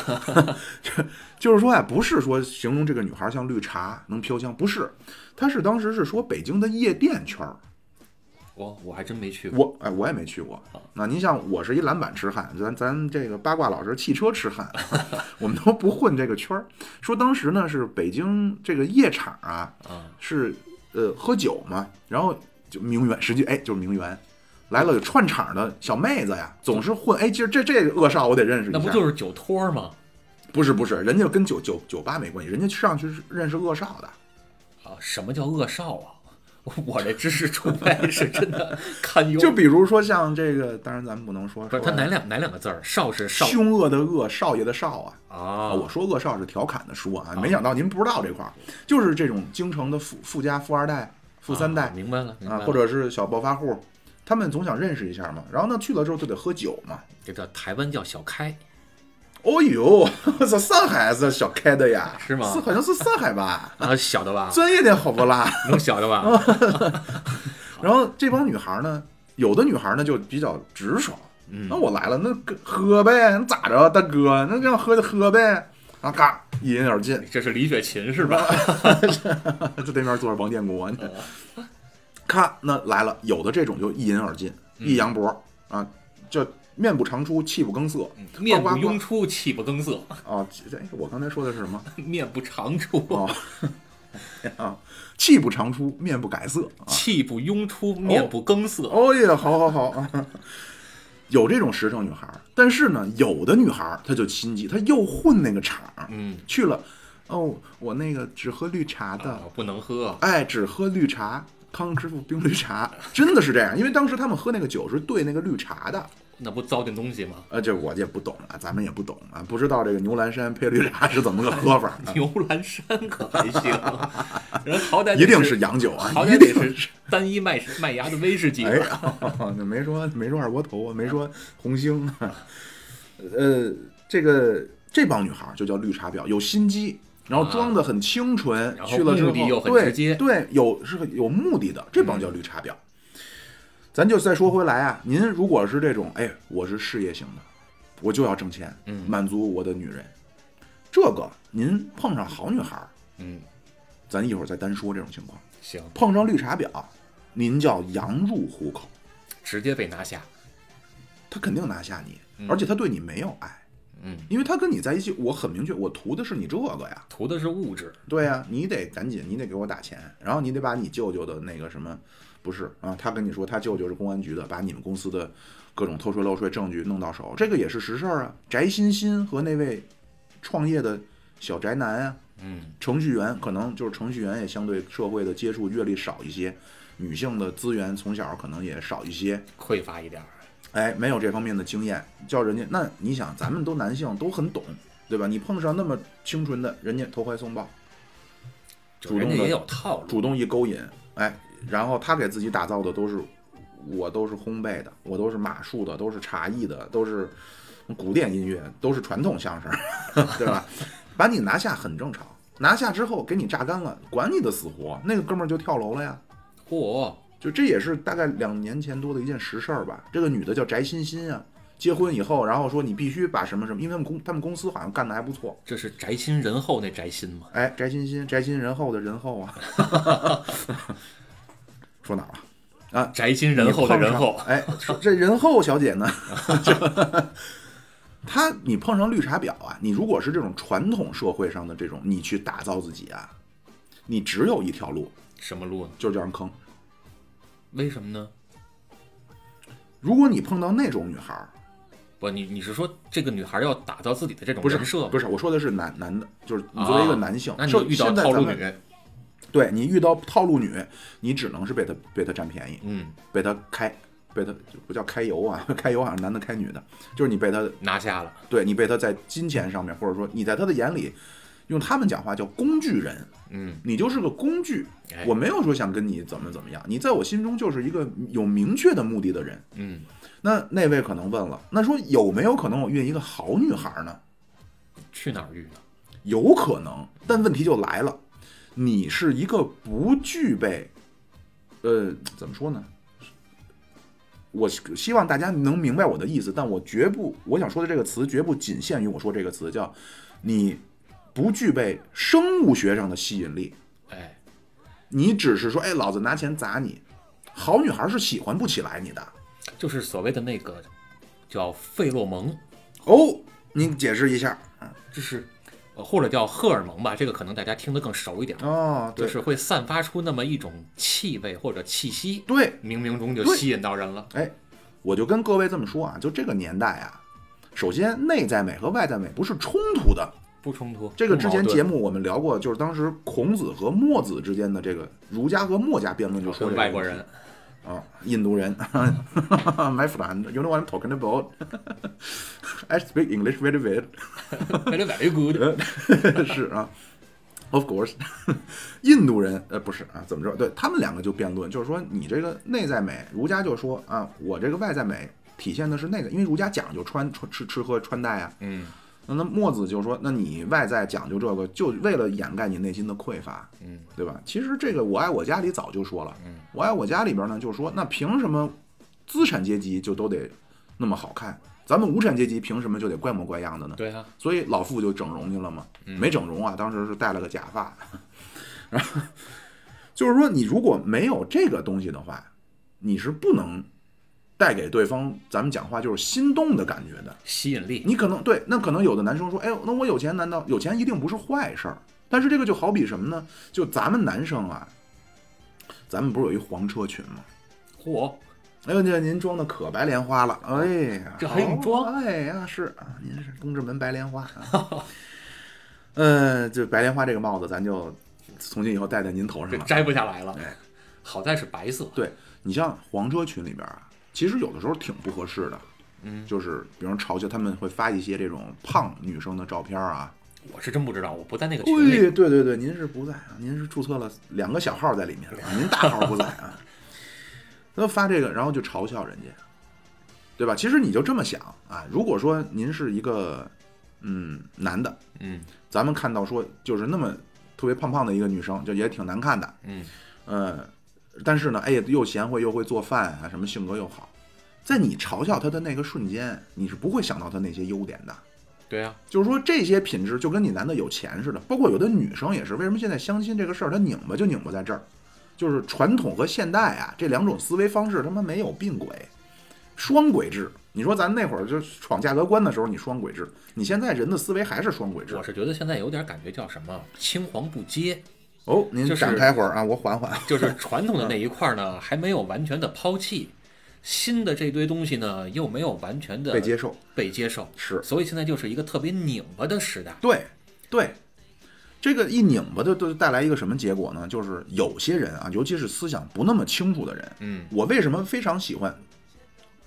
就是说呀，不是说形容这个女孩像绿茶能飘香，不是，她是当时是说北京的夜店圈儿。我我还真没去过。我哎，我也没去过。那您像我是一篮板痴汉，咱咱这个八卦老师汽车痴汉，我们都不混这个圈儿。说当时呢是北京这个夜场啊，啊，是呃喝酒嘛，然后就名媛，实际哎就是名媛。来了有串场的小妹子呀，总是混哎，今儿这这个恶少我得认识一下。那不就是酒托吗？不是不是，人家跟酒酒酒吧没关系，人家上去是认识恶少的。啊，什么叫恶少啊？我这知识储备是真的堪忧。就比如说像这个，当然咱们不能说，不是他哪两哪两个字儿？少是少凶恶的恶，少爷的少啊。啊啊，我说恶少是调侃的说啊，没想到您不知道这块儿，就是这种京城的富富家富二代、富三代啊明白了，啊，或者是小暴发户，他们总想认识一下嘛。然后呢，去了之后就得喝酒嘛。这叫台湾叫小开，哦呦，这上海是小开的呀？是吗是好像是上海吧？啊，小的吧，专业点好不啦？能小的吧？然后这帮女孩呢，有的女孩呢就比较直爽，嗯那我来了，那跟喝呗，那咋着，大哥？那这样喝就喝呗。然后嘎一饮而尽，这是李雪琴是吧？就对面坐着王建国呢，咔，那来了，有的这种就一饮而尽，一扬脖啊，就面不常出，气不更色面不拥出，气不更色，啊。这我刚才说的是什么？面不常出，哦 啊，气不常出，面不改色啊。气不拥出，面不更色。哦耶，好好好啊！有这种实诚女孩儿，但是呢，有的女孩儿她就心机，她又混那个场儿，嗯，去了，哦，我那个只喝绿茶的，啊，不能喝。哎，只喝绿茶，康师傅冰绿茶，真的是这样，因为当时他们喝那个酒是兑那个绿茶的，那不糟践东西吗？呃，这我也不懂啊，咱们也不懂啊，不知道这个牛栏山配绿茶是怎么个喝法啊，牛栏山可还行，人好歹一定是洋酒啊，好一歹得是定是。单一麦麦芽的威士忌。哎呀，那没说没说二锅头啊，没说红星啊，呃，这个这帮女孩儿就叫绿茶婊，有心机，然后装的很清纯，去了之后又很对对，有是有目的的，这帮叫绿茶婊。咱就再说回来啊，您如果是这种，哎，我是事业型的，我就要挣钱，嗯满足我的女人，这个您碰上好女孩儿，嗯，咱一会儿再单说这种情况。行，碰上绿茶婊，您叫羊入虎口。直接被拿下。他肯定拿下你，嗯而且他对你没有爱，嗯，因为他跟你在一起，我很明确，我图的是你这个呀，图的是物质。对呀，你得赶紧，你得给我打钱，然后你得把你舅舅的那个什么，不是啊，他跟你说他舅舅是公安局的，把你们公司的各种偷税漏税证据弄到手，这个也是实事儿啊。翟欣欣和那位创业的小宅男啊，嗯，程序员可能就是程序员也相对社会的接触阅历少一些，女性的资源从小可能也少一些，匮乏一点儿。哎，没有这方面的经验，叫人家那你想，咱们都男性都很懂，对吧？你碰上那么清纯的，人家投怀送抱，主动也有套路。主动一勾引，哎，然后他给自己打造的都是我都是烘焙的，我都是马术的，都是茶艺的，都是古典音乐，都是传统相声，对吧？把你拿下很正常，拿下之后给你榨干了，管你的死活，那个哥们儿就跳楼了呀。嚯，就这也是大概两年前多的一件实事儿吧。这个女的叫翟欣欣啊，结婚以后，然后说你必须把什么什么，因为他们公他们公司好像干的还不错。这是翟欣仁厚那翟欣吗？哎，翟欣欣，翟欣仁厚的仁厚啊。说哪儿了？翟亲人后的人后你碰上，哎，说这仁厚小姐呢，她你碰上绿茶婊啊，你如果是这种传统社会上的这种，你去打造自己啊，你只有一条路，什么路呢？就是叫人坑。为什么呢？如果你碰到那种女孩儿，不，你你是说这个女孩要打造自己的这种不是人设吗？不是，我说的是男男的，就是你作为一个男性，受那你遇到套路女，对你遇到套路女，你只能是被她被她占便宜，嗯，被她开，被她不叫开油啊，开油好像男的开女的，就是你被她拿下了，对你被她在金钱上面，或者说你在她的眼里，用他们讲话叫工具人，嗯，你就是个工具哎。我没有说想跟你怎么怎么样，你在我心中就是一个有明确的目的的人。嗯，那那位可能问了，那说有没有可能我遇一个好女孩呢？去哪儿遇呢？有可能，但问题就来了，你是一个不具备，呃，怎么说呢？我希望大家能明白我的意思，但我绝不，我想说的这个词绝不仅限于我说这个词，叫你不具备生物学上的吸引力，哎，你只是说，哎，老子拿钱砸你，好女孩是喜欢不起来你的。就是所谓的那个叫费洛蒙，哦，你解释一下。就是呃或者叫荷尔蒙吧，这个可能大家听得更熟一点，哦，就是会散发出那么一种气味或者气息，对，冥冥中就吸引到人了。哎，我就跟各位这么说啊，就这个年代啊，首先内在美和外在美不是冲突的。不冲突，这个之前节目目我们聊过，就是当时孔子和墨子之间的这个儒家和墨家辩论，就说这个外国人，啊，印度人，My friend，you know what I'm talking about? I speak English very well 非常 very good，是啊，Of course，印度人呃不是啊，怎么着？对他们两个就辩论，就是说你这个内在美，儒家就说啊，我这个外在美体现的是那个，因为儒家讲究穿穿吃吃喝穿戴啊。嗯那那墨子就说，那你外在讲究这个，就为了掩盖你内心的匮乏，嗯，对吧？其实这个我爱我家里早就说了，嗯我爱我家里边呢就说，那凭什么资产阶级就都得那么好看？咱们无产阶级凭什么就得怪模怪样的呢？对啊，所以老傅就整容去了嘛，嗯没整容啊，当时是戴了个假发，然后就是说你如果没有这个东西的话，你是不能带给对方咱们讲话就是心动的感觉的。吸引力，你可能对，那可能有的男生说，哎呦，那我有钱，难道有钱一定不是坏事儿？但是这个就好比什么呢？就咱们男生啊，咱们不是有一黄车群吗？嚯，哎呦，这您装的可白莲花了，哎呀，这还用装好哎呀，是啊，您是东直门白莲花啊。呃，就白莲花这个帽子，咱就从今以后戴在您头上了。摘不下来了哎。好在是白色，对你像黄车群里边啊，其实有的时候挺不合适的，嗯，就是比如嘲笑他们会发一些这种胖女生的照片啊。我是真不知道，我不在那个群里。对对对对，您是不在啊，您是注册了两个小号在里面啊，您大号不在啊。那发这个，然后就嘲笑人家，对吧？其实你就这么想啊，如果说您是一个嗯男的，嗯咱们看到说就是那么特别胖胖的一个女生，就也挺难看的，嗯，呃，但是呢，哎呀，又贤惠又会做饭啊，什么性格又好，在你嘲笑他的那个瞬间，你是不会想到他那些优点的。对啊，就是说这些品质就跟你男的有钱似的，包括有的女生也是。为什么现在相亲这个事儿，它拧巴就拧巴在这儿，就是传统和现代啊这两种思维方式他妈没有并轨，双轨制。你说咱那会儿就闯价格关的时候，你双轨制，你现在人的思维还是双轨制我。是觉得现在有点感觉叫什么青黄不接，哦，您展开会儿啊，我缓缓。就是传统的那一块儿呢，还没有完全的抛弃，新的这堆东西呢，又没有完全的被接受被接受，是所以现在就是一个特别拧巴的时代。对对，这个一拧巴的，就带来一个什么结果呢？就是有些人啊，尤其是思想不那么清楚的人，嗯，我为什么非常喜欢？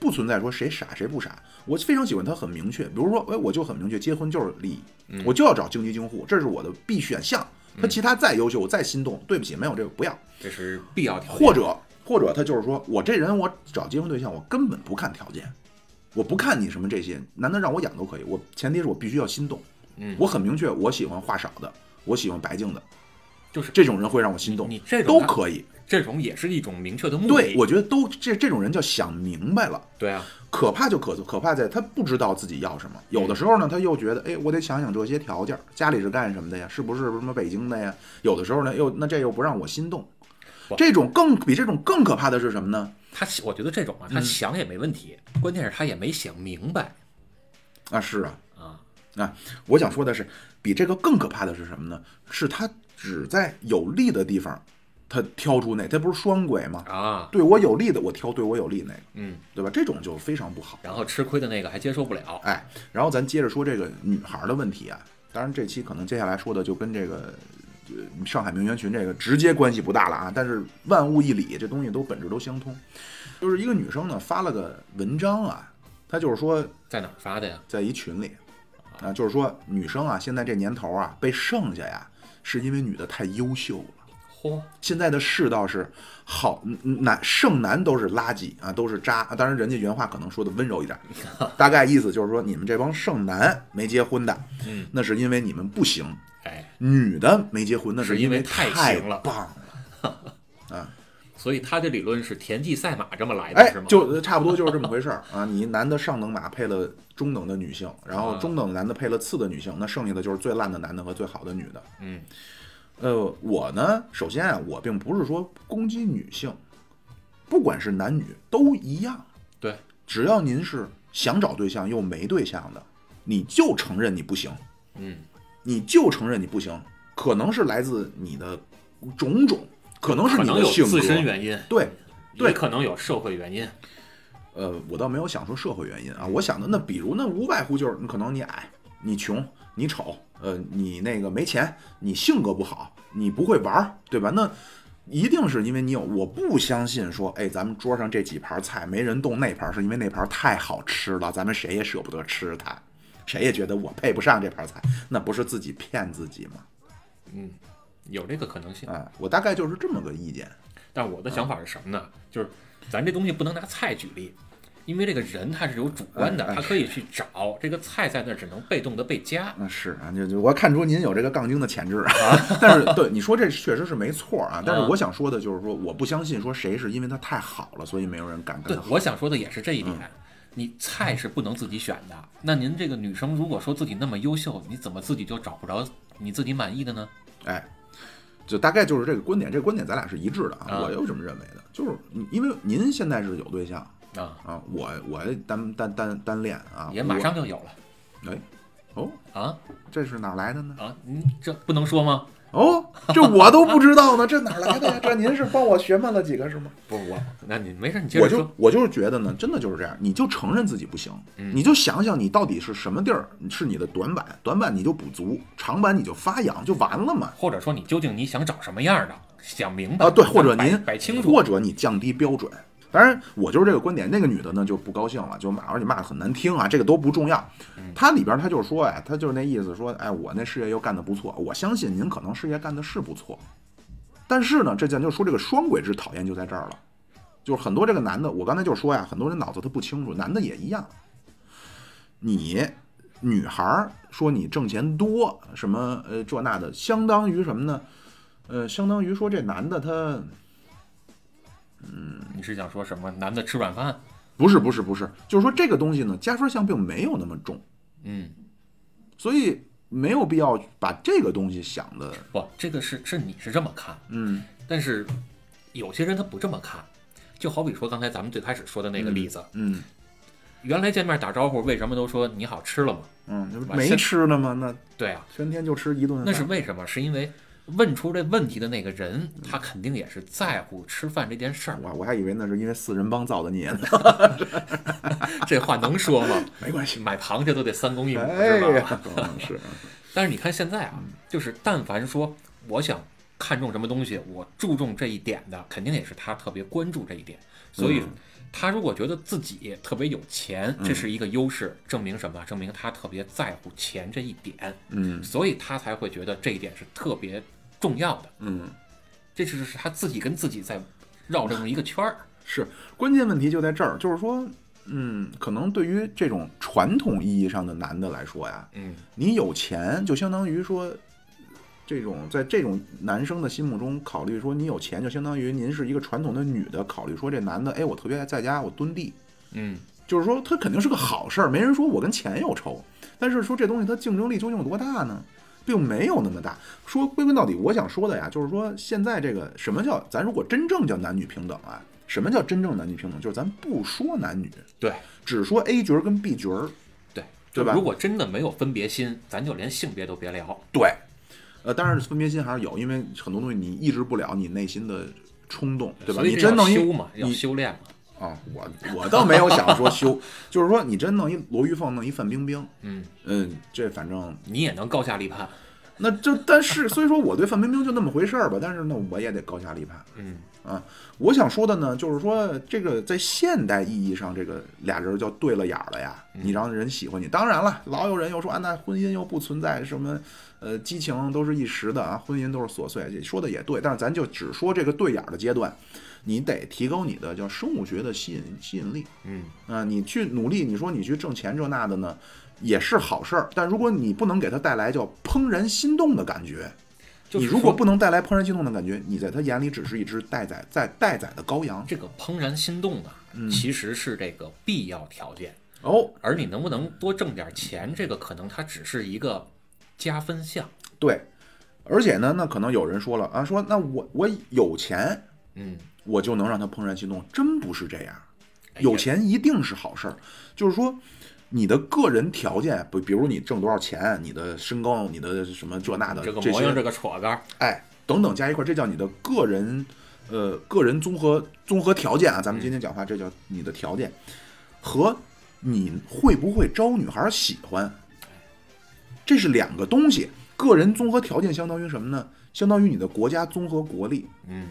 不存在说谁傻谁不傻，我非常喜欢他很明确。比如说，哎，我就很明确，结婚就是利益，嗯我就要找经济京户，这是我的必选项。他其他再优秀，我再心动，对不起，没有这个不要。这是必要条件。或者或者他就是说我这人我找结婚对象，我根本不看条件，我不看你什么这些，男的让我养都可以，我前提是我必须要心动。嗯我很明确，我喜欢话少的，我喜欢白净的，就是这种人会让我心动，你这种啊都可以。这种也是一种明确的目的。对，我觉得都这这种人叫想明白了。对啊，可怕就可可怕在他不知道自己要什么，有的时候呢，他又觉得，哎，我得想想这些条件，家里是干什么的呀？是不是什么北京的呀？有的时候呢，又那这又不让我心动。这种更比这种更可怕的是什么呢？他我觉得这种啊，他嗯想也没问题，关键是他也没想明白啊，是啊，啊。啊，我想说的是，比这个更可怕的是什么呢？是他只在有利的地方，他挑出那，他不是双轨吗？啊，对我有利的，我挑对我有利那个，嗯，对吧？这种就非常不好。然后吃亏的那个还接受不了，哎，然后咱接着说这个女孩的问题啊。当然，这期可能接下来说的就跟这个呃上海名媛群这个直接关系不大了啊。但是万物一理，这东西都本质都相通。就是一个女生呢发了个文章啊，她就是说在哪儿发的呀？在一群里啊，就是说女生啊，现在这年头啊被剩下呀，是因为女的太优秀了。嚯，现在的世道是好嗯男剩男都是垃圾啊，都是渣。当然，人家原话可能说的温柔一点，大概意思就是说，你们这帮剩男没结婚的，嗯，那是因为你们不行；哎，女的没结婚，那是因为太太行了棒了 啊。所以他这理论是田忌赛马这么来的，哎是吗？，就差不多就是这么回事儿啊！你男的上等马配了中等的女性，然后啊中等男的配了次的女性，那剩下的就是最烂的男的和最好的女的。嗯，呃，我呢，首先啊，我并不是说攻击女性，不管是男女都一样，对，只要您是想找对象又没对象的，你就承认你不行，嗯，你就承认你不行，可能是来自你的种种，可能是你的性格，自身原因，对，对可能有社会原因，呃，我倒没有想说社会原因啊，我想的那比如那无外乎就是你可能你矮，你穷，你丑，呃，你那个没钱，你性格不好，你不会玩儿，对吧？那一定是因为你有，我不相信说，哎，咱们桌上这几盘菜没人动那盘，是因为那盘太好吃了，咱们谁也舍不得吃它，谁也觉得我配不上这盘菜，那不是自己骗自己吗？嗯，有这个可能性。啊，我大概就是这么个意见。但我的想法是什么呢？就是咱这东西不能拿菜举例，因为这个人他是有主观的，他可以去找这个菜在那儿，只能被动的被加。那，是啊，就就我看出您有这个杠精的潜质啊。但是对你说这确实是没错啊。但是啊我想说的就是说，我不相信说谁是因为他太好了，所以没有人敢跟对他，好。我想说的也是这一点。嗯你菜是不能自己选的，那您这个女生如果说自己那么优秀，你怎么自己就找不着你自己满意的呢？哎，就大概就是这个观点，这个观点咱俩是一致的啊，啊我又这么认为的。就是你因为您现在是有对象啊，啊，我我单单单单练啊，也马上就有了我哎哦，啊这是哪儿来的呢？啊！您这不能说吗？哦，这我都不知道呢，这哪儿来的呀？这您是帮我学问了几个是吗？不是我，那你没事，你接我就着说。我就是觉得呢，真的就是这样，你就承认自己不行，嗯你就想想你到底是什么地儿是你的短板，短板你就补足，长板你就发扬，就完了嘛。或者说你究竟你想找什么样的，想明白啊，对，或者摆您摆清楚，或者你降低标准。当然，我就是这个观点。那个女的呢就不高兴了，就骂，而且骂的很难听啊，这个都不重要。嗯她里边她就是说呀，她就是那意思说，哎，我那事业又干得不错，我相信您可能事业干的是不错，但是呢，这咱就说这个双轨制讨厌就在这儿了，就是很多这个男的，我刚才就说呀，很多人脑子他不清楚，男的也一样。你女孩儿说你挣钱多，什么呃这那的，相当于什么呢？呃，相当于说这男的他你是想说什么？男的吃软饭？不是不是不是，就是说这个东西呢，加分项并没有那么重，嗯，所以没有必要把这个东西想的，不，这个是是你是这么看，嗯但是有些人他不这么看。就好比说刚才咱们最开始说的那个例子，嗯原来见面打招呼，为什么都说你好吃了吗？嗯，就是没吃呢吗？那对啊，全天就吃一顿，那是为什么？是因为问出这问题的那个人，他肯定也是在乎吃饭这件事儿。我我还以为那是因为四人帮造的孽呢，这话能说吗？没关系，买螃蟹都得三公一母哎是吧？是，但是你看现在啊，就是但凡说我想看重什么东西，我注重这一点的，肯定也是他特别关注这一点。所以嗯他如果觉得自己特别有钱，这是一个优势，证明什么？证明他特别在乎钱这一点，嗯所以他才会觉得这一点是特别重要的。嗯。这就是他自己跟自己在绕这么一个圈儿。是，关键问题就在这儿，就是说，嗯，可能对于这种传统意义上的男的来说呀，嗯，你有钱就相当于说，这种在这种男生的心目中考虑说，你有钱就相当于您是一个传统的女的考虑说这男的，哎，我特别爱在家我蹲地，嗯，就是说他肯定是个好事儿，没人说我跟钱有仇，但是说这东西它竞争力究竟有多大呢？并没有那么大。说归根到底，我想说的呀，就是说现在这个什么叫咱如果真正叫男女平等啊？什么叫真正男女平等？就是咱不说男女，对只说 A 角儿跟 B 角儿，对，对吧如果真的没有分别心，咱就连性别都别聊。对，呃，当然分别心还是有，因为很多东西你抑制不了你内心的冲动，对吧？你真弄一修嘛，要你修炼嘛。啊，我我倒没有想说修，就是说你真弄一罗玉凤，弄一范冰冰，嗯，嗯，这反正你也能高下立判。那就但是所以说我对范冰冰就那么回事儿吧，但是那我也得高下立判。嗯啊，我想说的呢，就是说这个在现代意义上，这个俩人叫对了眼儿了呀，你让人喜欢你。当然了，老有人又说啊，那婚姻又不存在什么，呃，激情都是一时的啊，婚姻都是琐碎，说的也对。但是咱就只说这个对眼儿的阶段，你得提高你的叫生物学的吸引吸引力嗯，啊，你去努力，你说你去挣钱这那的呢，也是好事儿。但如果你不能给他带来叫怦然心动的感觉，就是你如果不能带来怦然心动的感觉，你在他眼里只是一只待宰在待宰的羔羊。这个怦然心动啊，嗯其实是这个必要条件。哦，而你能不能多挣点钱，这个可能它只是一个加分项。对，而且呢，那可能有人说了啊，说那我我有钱，嗯，我就能让他怦然心动，真不是这样。哎有钱一定是好事儿，就是说你的个人条件，不，比如你挣多少钱，你的身高，你的什么这那的这个模样这个戳个儿，哎，等等加一块，这叫你的个人呃个人综合综合条件啊。咱们今天讲话，这叫你的条件和你会不会招女孩喜欢，这是两个东西。个人综合条件相当于什么呢？相当于你的国家综合国力。嗯，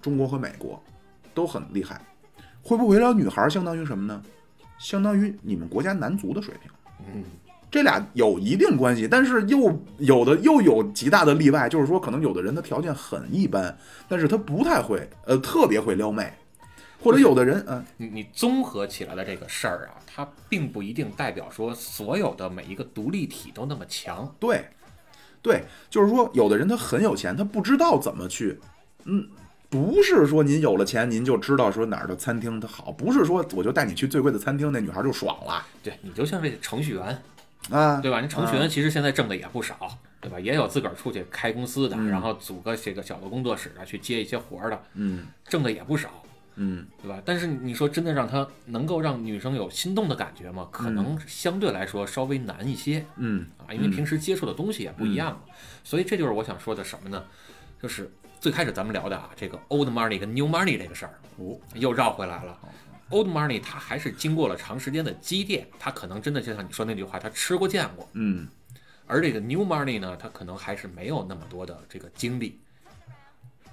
中国和美国都很厉害，会不会撩女孩相当于什么呢？相当于你们国家男足的水平。嗯，这俩有一定关系，但是又有的又有极大的例外，就是说，可能有的人他条件很一般，但是他不太会，呃，特别会撩妹，或者有的人，嗯、你你综合起来的这个事儿啊，它并不一定代表说所有的每一个独立体都那么强。对，对，就是说，有的人他很有钱，他不知道怎么去，嗯，不是说您有了钱您就知道说哪儿的餐厅它好，不是说我就带你去最贵的餐厅，那女孩就爽了对你就像这程序员，啊，对吧？你程序员其实现在挣的也不少，对吧？也有自个儿出去开公司的，嗯然后组个这个小的工作室啊，去接一些活儿的，嗯挣的也不少。嗯，对吧？但是你说真的让他能够让女生有心动的感觉吗？可能相对来说稍微难一些嗯啊，因为平时接触的东西也不一样嘛。所以这就是我想说的什么呢？就是最开始咱们聊的啊，这个 old money 跟 new money 这个事儿，哦，又绕回来了。old money 它还是经过了长时间的积淀，它可能真的就像你说那句话，它吃过见过。嗯而这个 new money 呢，它可能还是没有那么多的这个经历，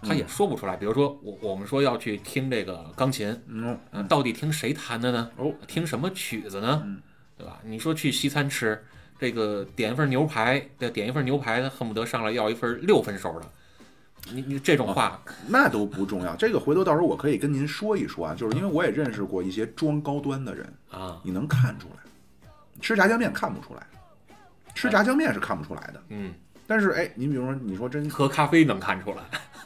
他也说不出来。比如说我我们说要去听这个钢琴，嗯嗯，到底听谁弹的呢？哦，听什么曲子呢？嗯对吧？你说去西餐吃，这个点一份牛排，对，点一份牛排，他恨不得上来要一份六分熟的。你你这种话，那都不重要，这个回头到时候我可以跟您说一说啊，就是因为我也认识过一些装高端的人，啊，你能看出来，吃炸酱面看不出来，吃炸酱面是看不出来的，嗯，但是哎，你比如说你说真喝咖啡能看出来。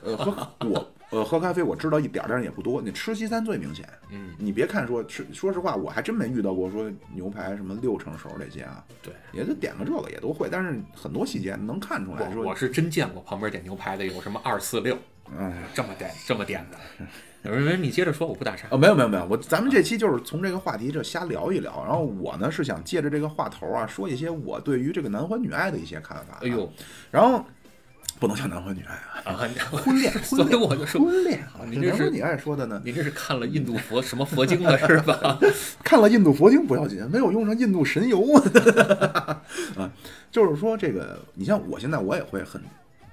呃喝我呃喝咖啡我知道一点儿，但是也不多，你吃西餐最明显，嗯，你别看说吃，说实话我还真没遇到过说牛排什么六成熟这些啊，对，也就点个这个也都会，但是很多细节能看出来说，我我是真见过旁边点牛排的有什么二四六哎。这么点这么点的。有人说你接着说，我不打岔。啊，没有没有没有，我咱们这期就是从这个话题这瞎聊一聊，然后我呢是想借着这个话头啊，说一些我对于这个男欢女爱的一些看法、哎，呦然后不能叫男欢女爱啊，啊，婚恋，所以我就说，婚恋啊，你这是男欢女爱说的呢，你这是看了印度佛什么佛经了是吧？看了印度佛经不要紧，没有用上印度神油 啊，就是说这个，你像我现在我也会很，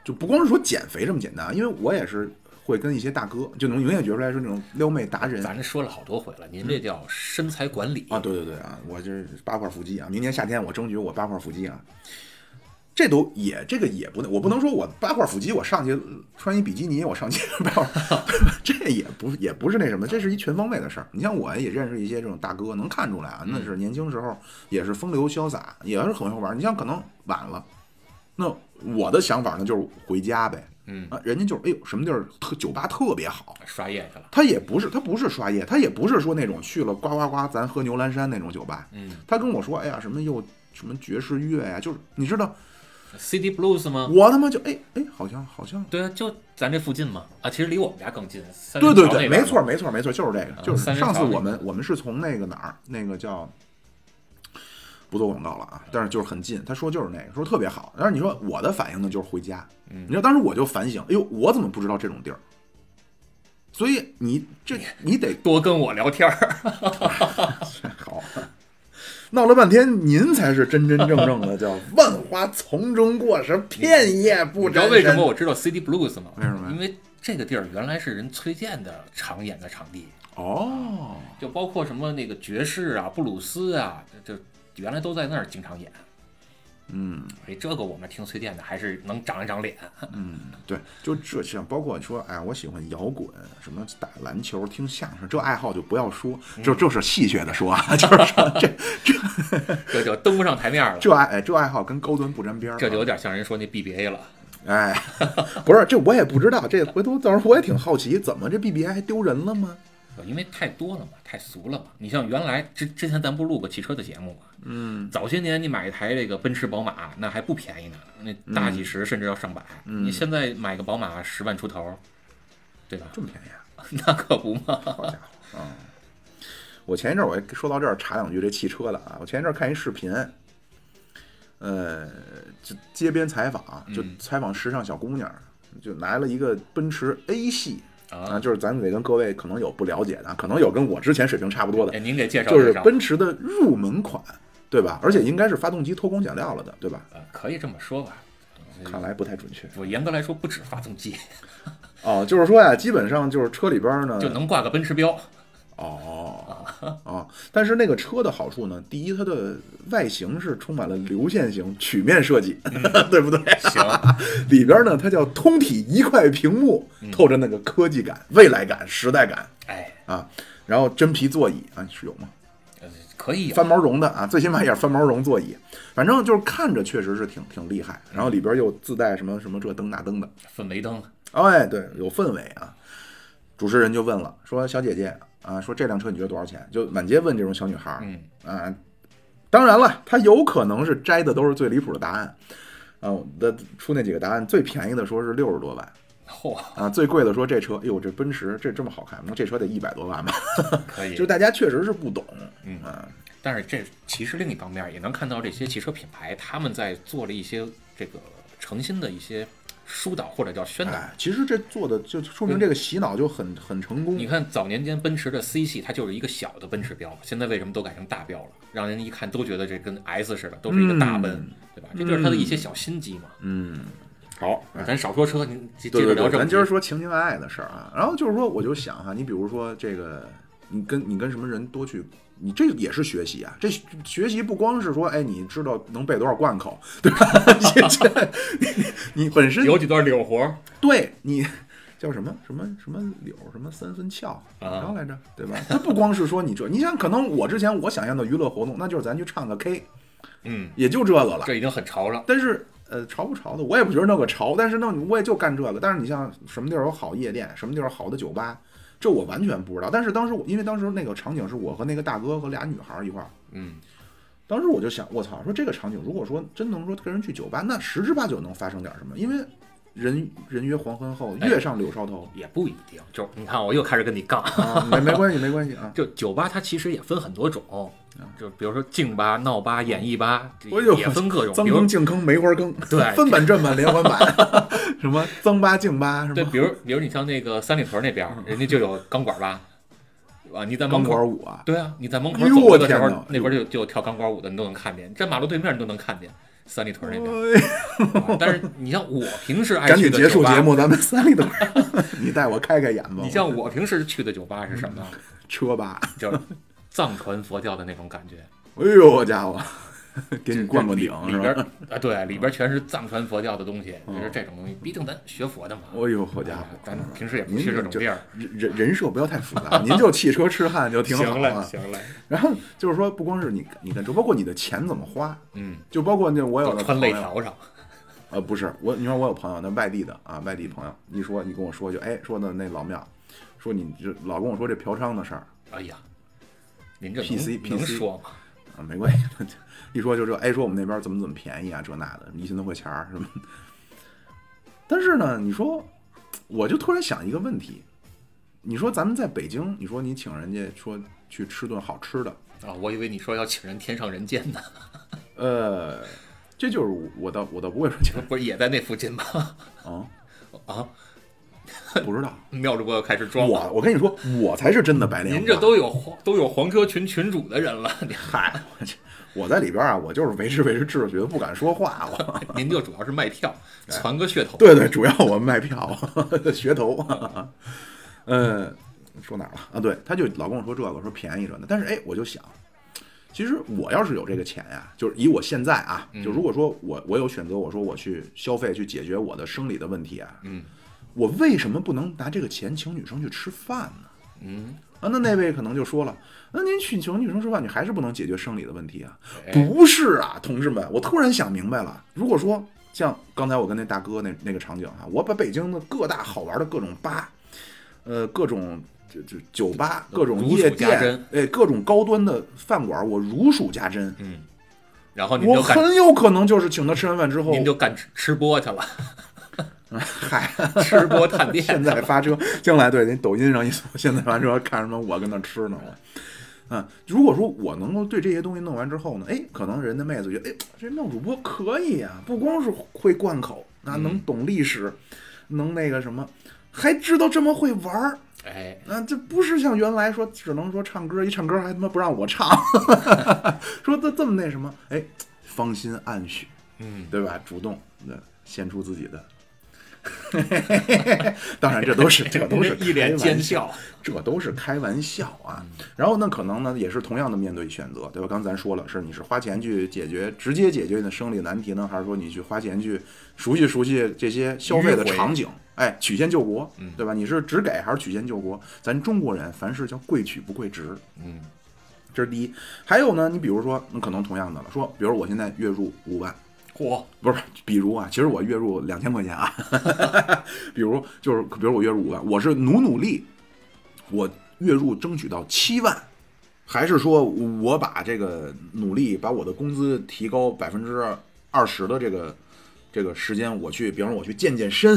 就不光是说减肥这么简单，因为我也是会跟一些大哥就能明显觉出来是那种撩妹达人。咱说了好多回了，您这叫身材管理啊，对对对啊，我这八块腹肌啊，明年夏天我争取我八块腹肌啊。这都也这个也不能，我不能说我八块腹肌，我上去穿一比基尼，我上去八块，这也不也不是那什么，这是一全方位的事儿。你像我也认识一些这种大哥，能看出来啊，那是年轻时候也是风流潇洒，也是很会玩。你像可能晚了，那我的想法呢就是回家呗，嗯，啊，人家就是哎呦什么地儿特酒吧特别好，刷夜去了。他也不是，他不是刷夜，他也不是说那种去了呱呱呱，咱喝牛栏山那种酒吧。嗯他跟我说，哎呀，什么又什么爵士乐呀、就是你知道，，City Blues 吗？我他妈就哎哎，好像好像，对啊，就咱这附近嘛。啊，其实离我们家更近。对对对，没错没错没错，就是这个，就是上次我们我们是从那个哪儿，那个叫不做广告了啊，但是就是很近。他说就是那个，说特别好。但是你说我的反应呢，就是回家。嗯你知道当时我就反省，哎呦，我怎么不知道这种地儿？所以你这你得 多跟我聊天儿，好，闹了半天，您才是真真正正的叫万花丛中过，是片叶不沾。你知道为什么我知道 CD Blues 吗？为什么因为这个地儿原来是人崔健的常演的场地，哦，就包括什么那个爵士啊、布鲁斯啊，这这原来都在那儿经常演。嗯所以这个我们听崔健的还是能长一长脸。嗯，对，就这像包括说，哎，我喜欢摇滚，什么打篮球、听相声，这爱好就不要说，就就是戏谑的说啊，就是说这这 这就登不上台面了，这爱哎这爱好跟高端不沾边儿。这就有点像人说那 BBA 了。哎，不是，这我也不知道，这回头到时候我也挺好奇，怎么这 BBA 还丢人了吗？因为太多了嘛，太俗了嘛。你像原来之之前咱不录过汽车的节目嘛，嗯，早些年你买一台这个奔驰、宝马，那还不便宜呢，那大几十甚至要上百。嗯你现在买个宝马十万出头，对吧？这么便宜啊？那可不嘛。好家伙，嗯，我前一阵儿我还说到这儿插两句这汽车的啊，我前一阵儿看一视频，呃，就街边采访，就嗯采访时尚小姑娘，就来了一个奔驰 A 系啊，啊，就是咱得跟各位可能有不了解的，可能有跟我之前水平差不多的哎，，您给介绍就是。奔驰的入门款，对吧？而且应该是发动机偷工减料了的，对吧？呃，可以这么说吧。看来不太准确我严格来说不止发动机，哦，就是说呀，基本上就是车里边呢，就能挂个奔驰标。哦哦，但是那个车的好处呢，第一，它的外形是充满了流线型曲面设计，对不对？行，里边呢，它叫通体一块屏幕，透着那个科技感、未来感、时代感哎，啊。然后真皮座椅啊，是有吗？呃可以有翻毛绒的啊，最起码也是翻毛绒座椅。反正就是看着确实是挺挺厉害。然后里边又自带什么什么这灯那灯的，氛围灯，哎，对，有氛围啊。主持人就问了，说小姐姐啊，说这辆车你觉得多少钱？就满街问这种小女孩儿嗯，啊。当然了，她有可能是摘的都是最离谱的答案啊。我的出那几个答案，最便宜的说是六十多万嚯，啊，最贵的说这车，哎呦，这奔驰这这么好看，那这车得一百多万吧？可以 就是。大家确实是不懂，嗯啊，但是这其实另一方面也能看到这些汽车品牌他们在做了一些这个诚心的一些疏导或者叫宣导。哎，其实这做的就说明这个洗脑就很很成功你。看早年间奔驰的 C 系，它就是一个小的奔驰标，现在为什么都改成大标了？让人一看都觉得这跟 S 似的，都是一个大奔，嗯对吧？这就是它的一些小心机嘛。嗯，好，哎咱少说车，您接对对对，接着聊正。咱今儿说情情爱爱的事儿啊。然后就是说，我就想哈、你比如说这个，你跟你跟什么人多去，你这也是学习啊。这学习不光是说，哎，你知道能背多少贯口，对吧？你你本身有几段柳活儿，对你叫什么什么什么柳什么三分翘怎么着来着，对吧？它不光是说你这，你想可能我之前我想象的娱乐活动，那就是咱去唱个 K，嗯，也就这个了。这已经很潮了。但是呃，潮不潮的，我也不觉得那个潮，但是那我也就干这个。但是你像什么地儿有好夜店，什么地儿有好的酒吧，这我完全不知道。但是当时我因为当时那个场景是我和那个大哥和俩女孩一块儿，嗯，当时我就想，我操，说这个场景如果说真能说跟人去酒吧，那十之八九能发生点什么，因为人人约黄昏后，哎月上柳梢头。也不一定。就你看，我又开始跟你杠。啊，没没关系，没关系啊。就酒吧它其实也分很多种，就比如说静吧、闹吧、演艺吧，也分各种。比 如脏坑、净坑、梅花坑，对分版、正版、连环版，什么脏吧、净吧，什对，比如比如你像那个三里屯那边，人家就有钢管吧，啊？你在钢门口，管舞啊，对啊，你在门口走过的时候那边就就有跳钢管舞的，你都能看见。站马路对面你都能看见。三里屯那边。但是你像我平时爱赶紧去的酒吧结束节，目，咱们三里屯，你带我开开眼吧。你像我平时去的酒吧是什么？车吧，就是藏传佛教的那种感觉，哎呦，好家伙，给你灌灌顶里边是吧？儿啊，对，里边全是藏传佛教的东西，就是这种东西，毕竟咱学佛的嘛。哎呦，好家伙，咱平时也不您去这种地儿。人人人设不要太复杂，您就汽车痴汉就挺好行嘞，啊。行了，然后就是说，不光是你，你看，就包括你的钱怎么花，嗯，就包括那我有都穿肋条上，呃，不是我，你说我有朋友，那外地的啊，外地朋友，一说你跟我说就哎说的那老庙，说你就老跟我说这嫖娼的事儿哎呀，您这 PC 能说吗？啊，没关系，一说就这，哎说我们那边怎么怎么便宜啊，这那的，一千多块钱儿什么。但是呢，你说，我就突然想一个问题，你说咱们在北京，你说你请人家说去吃顿好吃的，啊，我以为你说要请人天上人间呢，呃，这就是我我倒我倒不会说请不是也在那附近吗？啊，啊，不知道。妙主播又开始装了。我我跟你说，我才是真的白莲花。您这都有黄都有黄车群群主的人了，你嗨，我去，我在里边啊，我就是维持维持秩序，不敢说话。了 您就主要是卖票，攒个噱头。对对，主要我卖票噱头。嗯，说哪儿了啊？对，他就老跟我说这个，说便宜着呢。但是哎，我就想，其实我要是有这个钱呀，就是以我现在啊，就如果说我我有选择，我说我去消费去解决我的生理的问题啊，嗯我为什么不能拿这个钱请女生去吃饭呢？嗯，啊，那那位可能就说了，那您请请女生吃饭，你还是不能解决生理的问题啊？哎不是啊，同志们，我突然想明白了，如果说像刚才我跟那大哥那那个场景啊，我把北京的各大好玩的各种吧，呃，各种就就酒吧、各种夜店，哎，各种高端的饭馆，我如数家珍。嗯，然后你我很有可能就是请他吃完饭之后，您就干吃吃播去了，嗨，吃播探店。现在发车，将来对，那抖音上一搜，现在发车看什么，我跟那吃呢，我。嗯，如果说我能够对这些东西弄完之后呢，哎，可能人家妹子觉得，哎，这弄主播可以啊、不光是会贯口，啊，能懂历史，能那个什么，还知道这么会玩儿。哎，啊，这不是像原来说只能说唱歌，一唱歌还他妈不让我唱，说这这么那什么，哎，芳心暗许，嗯，对吧？主动的献出自己的，当然这都是这都是 一脸奸笑。这都是开玩笑啊。然后呢，可能呢也是同样的面对选择，对吧？刚才咱说了，是你是花钱去解决直接解决你的生理难题呢，还是说你去花钱去熟悉熟悉这些消费的场景？哎，曲线救国嗯，对吧？你是只给还是曲线救国？咱中国人凡事叫贵取不贵值，嗯这是第一。还有呢，你比如说，那可能同样的了，说，比如我现在月入五万，嚯，不是，比如啊，其实我月入两千块钱啊，比如就是，比如我月入五万，我是努努力，我月入争取到七万，还是说我把这个努力把我的工资提高百分之二十的这个这个时间，我去，比方说我去健健身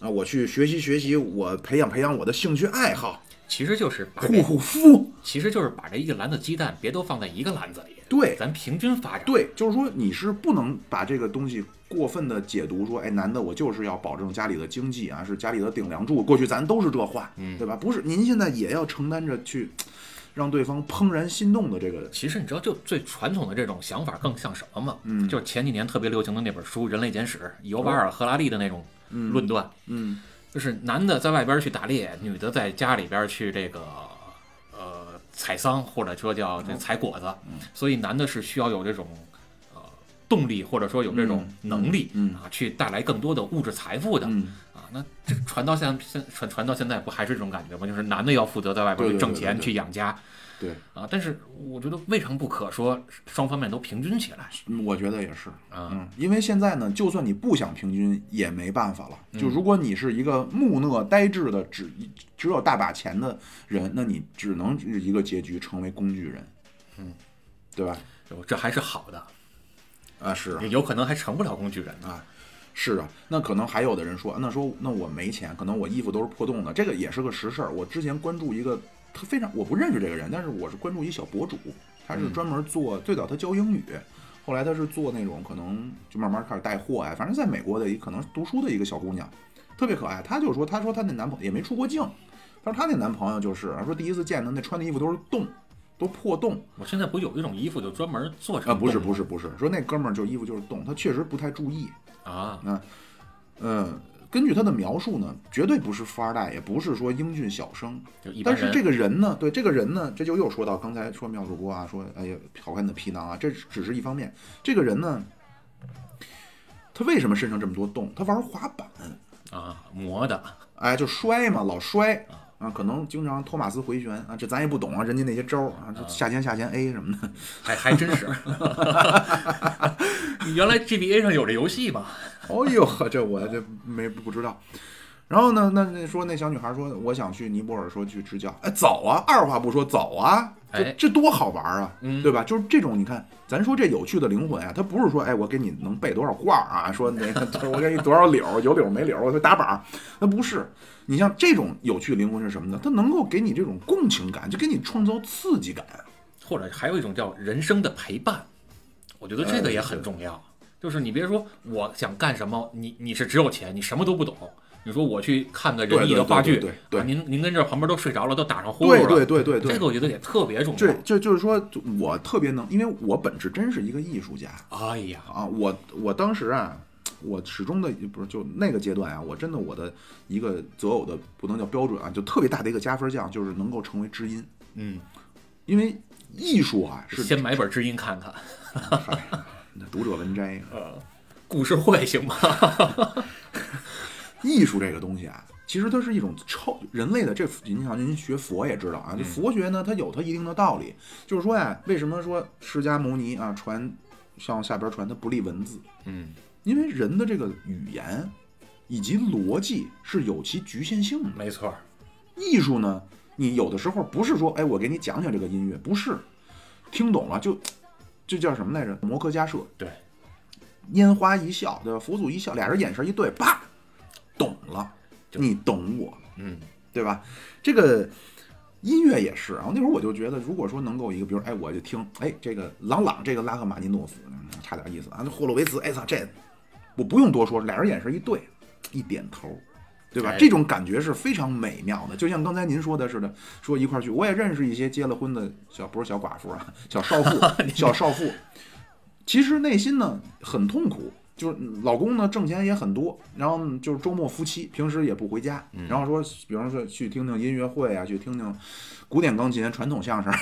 啊，我去学习学习，我培养培养我的兴趣爱好，其实就是把，护护肤，其实就是把这一篮子鸡蛋别都放在一个篮子里，对，咱平均发展。对，就是说你是不能把这个东西过分的解读说，哎，男的我就是要保证家里的经济啊，是家里的顶梁柱。过去咱都是这话，嗯对吧？不是，您现在也要承担着去让对方怦然心动的这个，其实你知道，就最传统的这种想法更像什么吗？嗯就是前几年特别流行的那本书《人类简史》，尤瓦尔·赫拉利的那种论断，嗯就是男的在外边去打猎，女的在家里边去这个呃采桑，或者说叫这采果子，所以男的是需要有这种呃动力，或者说有这种能力、啊，去带来更多的物质财富的。嗯，啊，那这传到现现传传到现在，不还是这种感觉吗？就是男的要负责在外边去挣钱、去养家对，啊。但是我觉得未尝不可说双方面都平均起来嗯我觉得也是。啊。嗯，因为现在呢，就算你不想平均，也没办法了。嗯就如果你是一个木讷呆滞的，只只有大把钱的人，那你只能一个结局，成为工具人。嗯，对吧？这还是好的，啊，是啊有可能还成不了工具人呢。啊，是啊，那可能还有的人说，那说那我没钱，可能我衣服都是破洞的，这个也是个实事儿。我之前关注一个，他非常我不认识这个人，但是我是关注一小博主，他是嗯专门做，最早他教英语，后来他是做那种可能就慢慢开始带货呀，反正在美国的一可能读书的一个小姑娘，特别可爱。她就说，她说她那男朋友也没出过境，她说她那男朋友就是说第一次见的那穿的衣服都是洞，都破洞。我现在不有一种衣服就专门做成啊，不是不是不是，说那哥们儿就衣服就是洞，他确实不太注意，啊，嗯，根据他的描述呢，绝对不是富二代，也不是说英俊小生。但是这个人呢，对这个人呢，这就又说到刚才说妙主播啊，说哎呀好看的皮囊啊，这只是一方面。这个人呢，他为什么身上这么多洞？他玩滑板，啊磨的哎，就摔嘛，老摔啊，可能经常托马斯回旋啊，这咱也不懂啊，人家那些招儿啊，就下潜下潜 A 什么的，还还真是。你原来 GBA 上有这游戏吗？哦呦呵，这我这没不知道。然后呢，那那说那小女孩说，我想去尼泊尔，说去支教，哎，走啊，二话不说走啊，这哎这多好玩啊，嗯对吧？就是这种，你看，咱说这有趣的灵魂啊，他不是说，哎，我给你能背多少卦啊，说那个 我给你多少柳，有柳没柳，我就打板儿，那不是。你像这种有趣的灵魂是什么呢？它能够给你这种共情感，就给你创造刺激感。或者还有一种叫人生的陪伴，我觉得这个也很重要。就是你别说我想干什么，你你是只有钱，你什么都不懂。你说我去看个仁义的话剧，对对对对对啊您您跟这旁边都睡着了，都打上呼噜了，对对对对这个我觉得也特别重要。这这就是说我特别能，因为我本质真是一个艺术家哎呀，啊，我我当时啊。我始终的不是就那个阶段啊，我真的我的一个择偶的不能叫标准啊，就特别大的一个加分项，就是能够成为知音，嗯，因为艺术啊是先买本知音看看，嗨，那读者文摘，呃，故事会行吗？艺术这个东西啊，其实它是一种超人类的这，您像您学佛也知道啊，这佛学呢，它有它一定的道理，就是说呀，为什么说释迦牟尼啊传向下边传，他不立文字，嗯，因为人的这个语言以及逻辑是有其局限性的。没错。儿，艺术呢，你有的时候不是说，哎，我给你讲讲这个音乐，不是，听懂了就就叫什么来着？摩诃迦摄，对，拈花一笑，对吧？佛祖一笑，俩人眼神一对，啪，懂了，你懂我，嗯，对吧？这个音乐也是，然后那会儿我就觉得，如果说能够一个，比如，哎，我就听，哎，这个朗朗，这个拉赫玛尼诺夫，嗯差点意思啊，这霍洛维茨，哎操，这我不用多说，俩人眼神一对，一点头。对吧？哎这种感觉是非常美妙的，就像刚才您说的似的，说一块儿去。我也认识一些结了婚的小，不是小寡妇啊，小少妇，小少妇。其实内心呢很痛苦，就是老公呢挣钱也很多，然后就是周末夫妻，平时也不回家，然后说，比方说去听听音乐会啊，去听听古典钢琴、传统相声，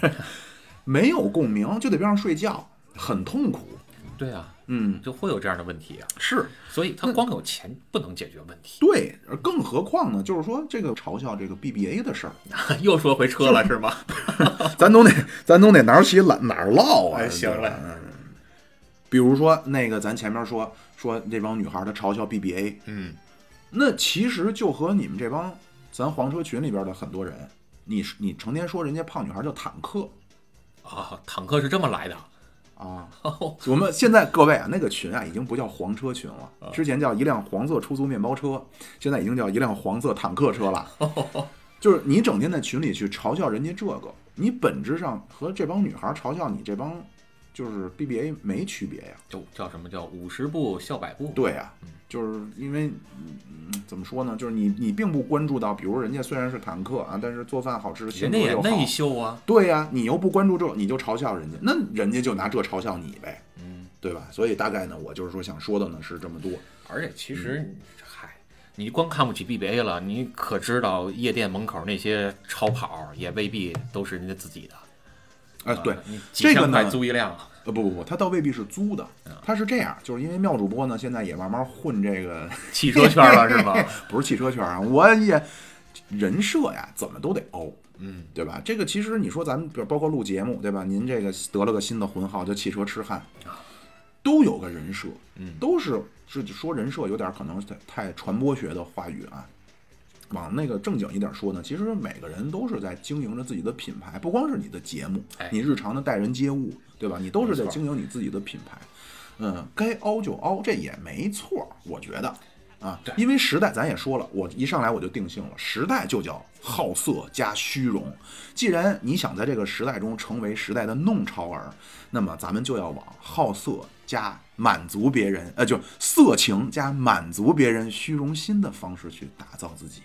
没有共鸣，就得边上睡觉，很痛苦。对啊，嗯，就会有这样的问题啊，是所以他光有钱不能解决问题。对，而更何况呢，就是说这个嘲笑这个 BBA 的事儿。又说回车了是吗？咱都得，咱都得哪儿起哪哪儿唠啊！哎行了嗯比如说那个，咱前面说说这帮女孩儿她嘲笑 BBA，嗯，那其实就和你们这帮咱黄车群里边的很多人，你你成天说人家胖女孩叫坦克。啊，坦克是这么来的。啊，我们现在各位啊，那个群啊已经不叫黄车群了，啊。之前叫一辆黄色出租面包车，现在已经叫一辆黄色坦克车了。就是你整天在群里去嘲笑人家这个，你本质上和这帮女孩嘲笑你这帮就是 BBA 没区别呀。就叫什么叫五十步笑百步？对呀、就是因为嗯怎么说呢，就是你你并不关注到，比如人家虽然是坦克啊，但是做饭好吃，性人格又好。家也内秀啊。对呀、你又不关注这，你就嘲笑人家，那人家就拿这嘲笑你呗，嗯，对吧？所以大概呢，我就是说想说的呢是这么多。而且其实，嗨，你光看不起 BBA 了，你可知道夜店门口那些超跑也未必都是人家自己的。哎、对这个呢租一辆，呃，不不不，他倒未必是租的，他是这样，就是因为妙主播呢，现在也慢慢混这个，汽车圈了是吗？不是汽车圈啊，我也人设呀，怎么都得凹，嗯，对吧？这个其实你说咱们，比如包括录节目，对吧？您这个得了个新的魂号叫汽车痴汉，都有个人设，嗯都是是说人设有点可能太太传播学的话语啊。往那个正经一点说呢，其实每个人都是在经营着自己的品牌，不光是你的节目哎，你日常的待人接物，对吧？你都是在经营你自己的品牌。嗯，该凹就凹，这也没错，我觉得啊对，因为时代咱也说了，我一上来我就定性了，时代就叫好色加虚荣。既然你想在这个时代中成为时代的弄潮儿，那么咱们就要往好色加满足别人，呃，就色情加满足别人虚荣心的方式去打造自己。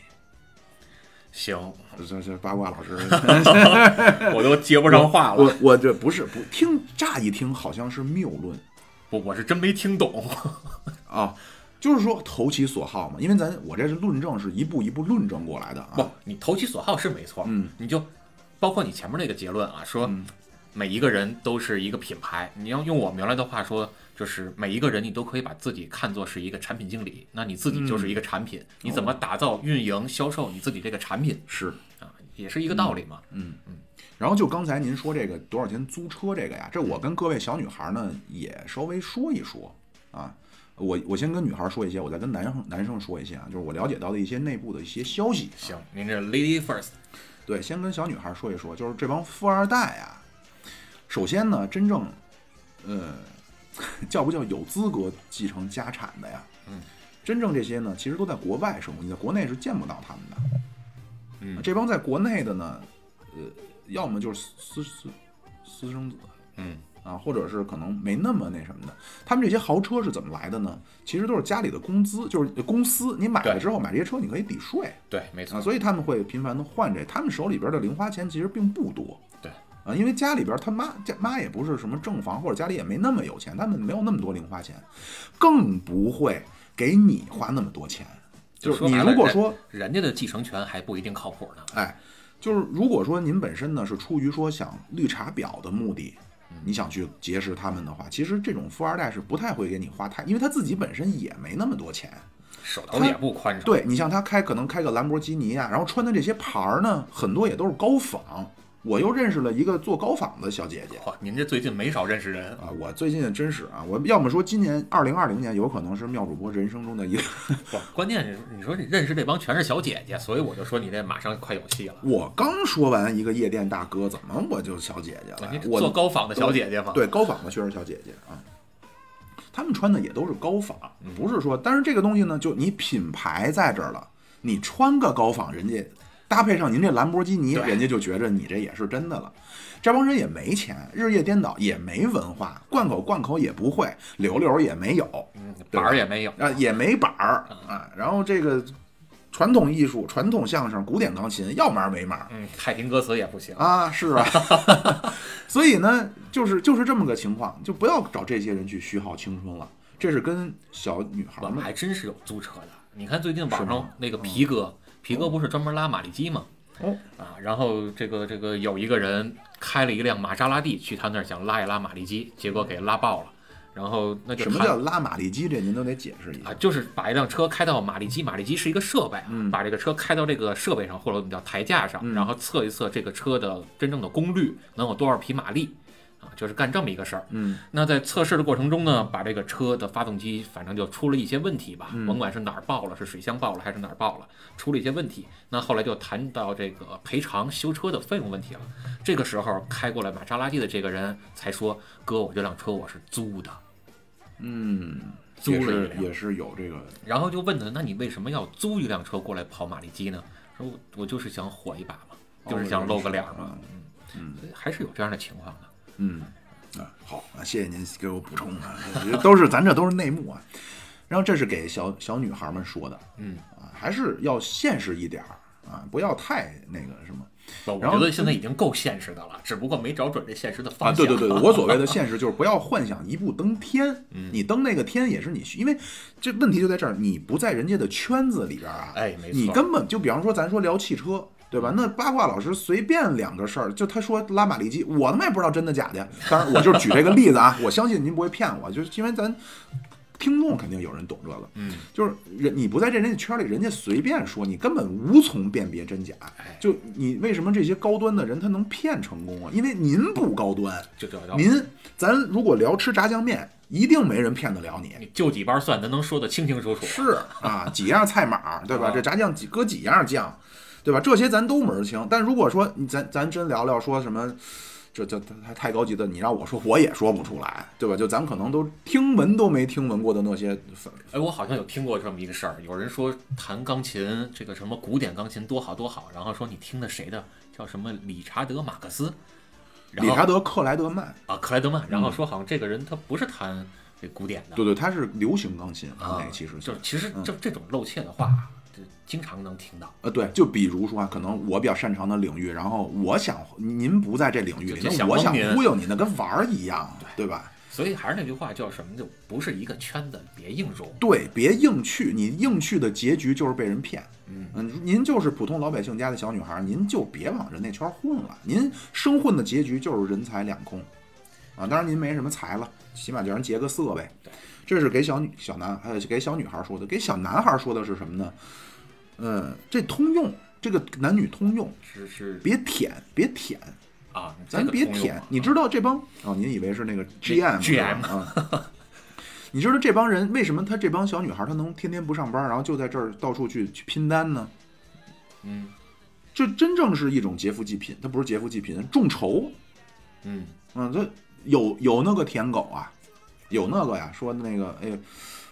行，这这八卦老师，我都接不上话了。我我这不是不听，乍一听好像是谬论。不，我是真没听懂。啊，就是说投其所好嘛，因为咱我这是论证，是一步一步论证过来的啊不啊。，你投其所好是没错，嗯，你就包括你前面那个结论啊，说嗯每一个人都是一个品牌。你要用我们原来的话说，就是每一个人你都可以把自己看作是一个产品经理，那你自己就是一个产品，你怎么打造、运营、销售你自己这个产品是，啊，也是一个道理嘛。嗯嗯然后就刚才您说这个多少钱租车这个呀，这我跟各位小女孩呢也稍微说一说啊。我我先跟女孩说一些，我再跟男生男生说一些啊，就是我了解到的一些内部的一些消息。行，您这 lady first，对，先跟小女孩说一说，就是这帮富二代啊，首先呢，真正，呃，叫不叫有资格继承家产的呀？嗯，真正这些呢，其实都在国外生活，你在国内是见不到他们的。嗯这帮在国内的呢，呃，要么就是私私私生子。嗯啊，或者是可能没那么那什么的，他们这些豪车是怎么来的呢？其实都是家里的工资，就是公司你买了之后买这些车你可以抵税对，没错啊，，所以他们会频繁的换这，他们手里边的零花钱其实并不多。对啊，因为家里边他妈家妈也不是什么正房，或者家里也没那么有钱，他们没有那么多零花钱，更不会给你花那么多钱。就是你如果说人家的继承权还不一定靠谱呢。哎，就是如果说您本身呢是出于说想绿茶婊的目的，你想去结识他们的话，其实这种富二代是不太会给你花太，因为他自己本身也没那么多钱。手头也不宽敞。对你像他开可能开个兰博基尼啊，然后穿的这些牌儿呢，很多也都是高仿。我又认识了一个做高仿的小姐姐哇，您这最近没少认识人。啊，我最近真是啊，我要么说今年二零二零年有可能是妙主播人生中的一个，不，关键是你说你认识这帮全是小姐姐，所以我就说你这马上快有戏了。我刚说完一个夜店大哥，怎么我就小姐姐了？我你做高仿的小姐姐吗。对，高仿的确实小姐姐啊，他们穿的也都是高仿，嗯不是说，但是这个东西呢，就你品牌在这儿了，你穿个高仿，人家搭配上您这兰博基尼，人家就觉着你这也是真的了。这帮人也没钱，日夜颠倒，也没文化，贯口贯口也不会，溜溜也没有，板儿也没有。啊，也没板儿啊，然后这个传统艺术、传统相声、古典钢琴要门儿没门儿。嗯，太平歌词也不行。啊，是啊，所以呢，就是就是这么个情况，就不要找这些人去虚耗青春了。这是跟小女孩我们们还真是有租车的。你看最近网上那个皮哥，皮哥不是专门拉马力机吗？哦啊，然后这个这个有一个人开了一辆玛莎拉蒂去他那儿想拉一拉马力机，结果给拉爆了。然后那就什么叫拉马力机？这您都得解释一下啊，。就是把一辆车开到马力机，马力机是一个设备啊，嗯把这个车开到这个设备上，或者我们叫台架上，嗯然后测一测这个车的真正的功率能有多少匹马力，啊，就是干这么一个事儿。嗯那在测试的过程中呢，把这个车的发动机反正就出了一些问题吧，嗯甭管是哪儿爆了，是水箱爆了还是哪儿爆了，出了一些问题。那后来就谈到这个赔偿修车的费用问题了。这个时候开过来玛莎拉蒂的这个人才说：“哥，我这辆车我是租的。嗯，租也了一也是有这个，”然后就问他：“那你为什么要租一辆车过来跑马力机呢？”说我：“我就是想火一把嘛，就是想露个脸嘛。啊嗯，所以还是有这样的情况的。嗯啊，好啊，谢谢您给我补充啊，这都是咱这都是内幕啊。然后这是给小小女孩们说的嗯，啊，还是要现实一点儿啊，不要太那个什么。我觉得现在已经够现实的了，只不过没找准这现实的方啊，向。对对对，我所谓的现实就是不要幻想一步登天，嗯你登那个天也是你需，因为这问题就在这儿，你不在人家的圈子里边啊，哎没错你根本就比方说咱说聊汽车。对吧？那八卦老师随便两个事儿，就他说拉马力机，我他妈也不知道真的假的。当然，我就是举这个例子啊，我相信您不会骗我，就是因为咱听众肯定有人懂这个，嗯，就是人你不在这人家圈里，人家随便说，你根本无从辨别真假。哎就你为什么这些高端的人他能骗成功啊？因为您不高端，就这叫您咱如果聊吃炸酱面，一定没人骗得了你。就几瓣蒜，咱能说得清清楚楚。是啊，几样菜码，对吧？啊这炸酱几搁几样酱，对吧？这些咱都门儿清。但如果说你咱咱真聊聊说什么，这这太太高级的，你让我说我也说不出来，对吧？就咱可能都听闻都没听闻过的那些粉，哎，我好像有听过这么一个事儿，有人说弹钢琴，这个什么古典钢琴多好多好，然后说你听的谁的，叫什么理查德马克思，理查德克莱德曼，啊克莱德曼，然后说好像这个人他不是弹这古典的，对对，他是流行钢琴，啊那个其实就是其实嗯这这种露怯的话，就经常能听到。呃，对，就比如说啊，可能我比较擅长的领域，然后我想您不在这领域里，那我想忽悠你，那跟玩儿一样，对吧？所以还是那句话，叫什么？就不是一个圈子，别硬融。对，别硬去，你硬去的结局就是被人骗。嗯您就是普通老百姓家的小女孩，您就别往人那圈混了，您生混的结局就是人财两空，啊，当然您没什么才了，起码叫人结个色呗。这是给小女小男呃给小女孩说的，给小男孩说的是什么呢？呃，这通用，这个男女通用，是是别舔，别舔，啊，咱。别舔你知道这帮哦，您以为是那个 GM 是吧 GM 啊？你知道这帮人为什么他这帮小女孩她能天天不上班，然后就在这儿到处去去拼单呢？嗯这真正是一种劫富济贫，它不是劫富济贫，众筹。嗯嗯，这有有那个舔狗啊，有那个呀，说那个，哎呀，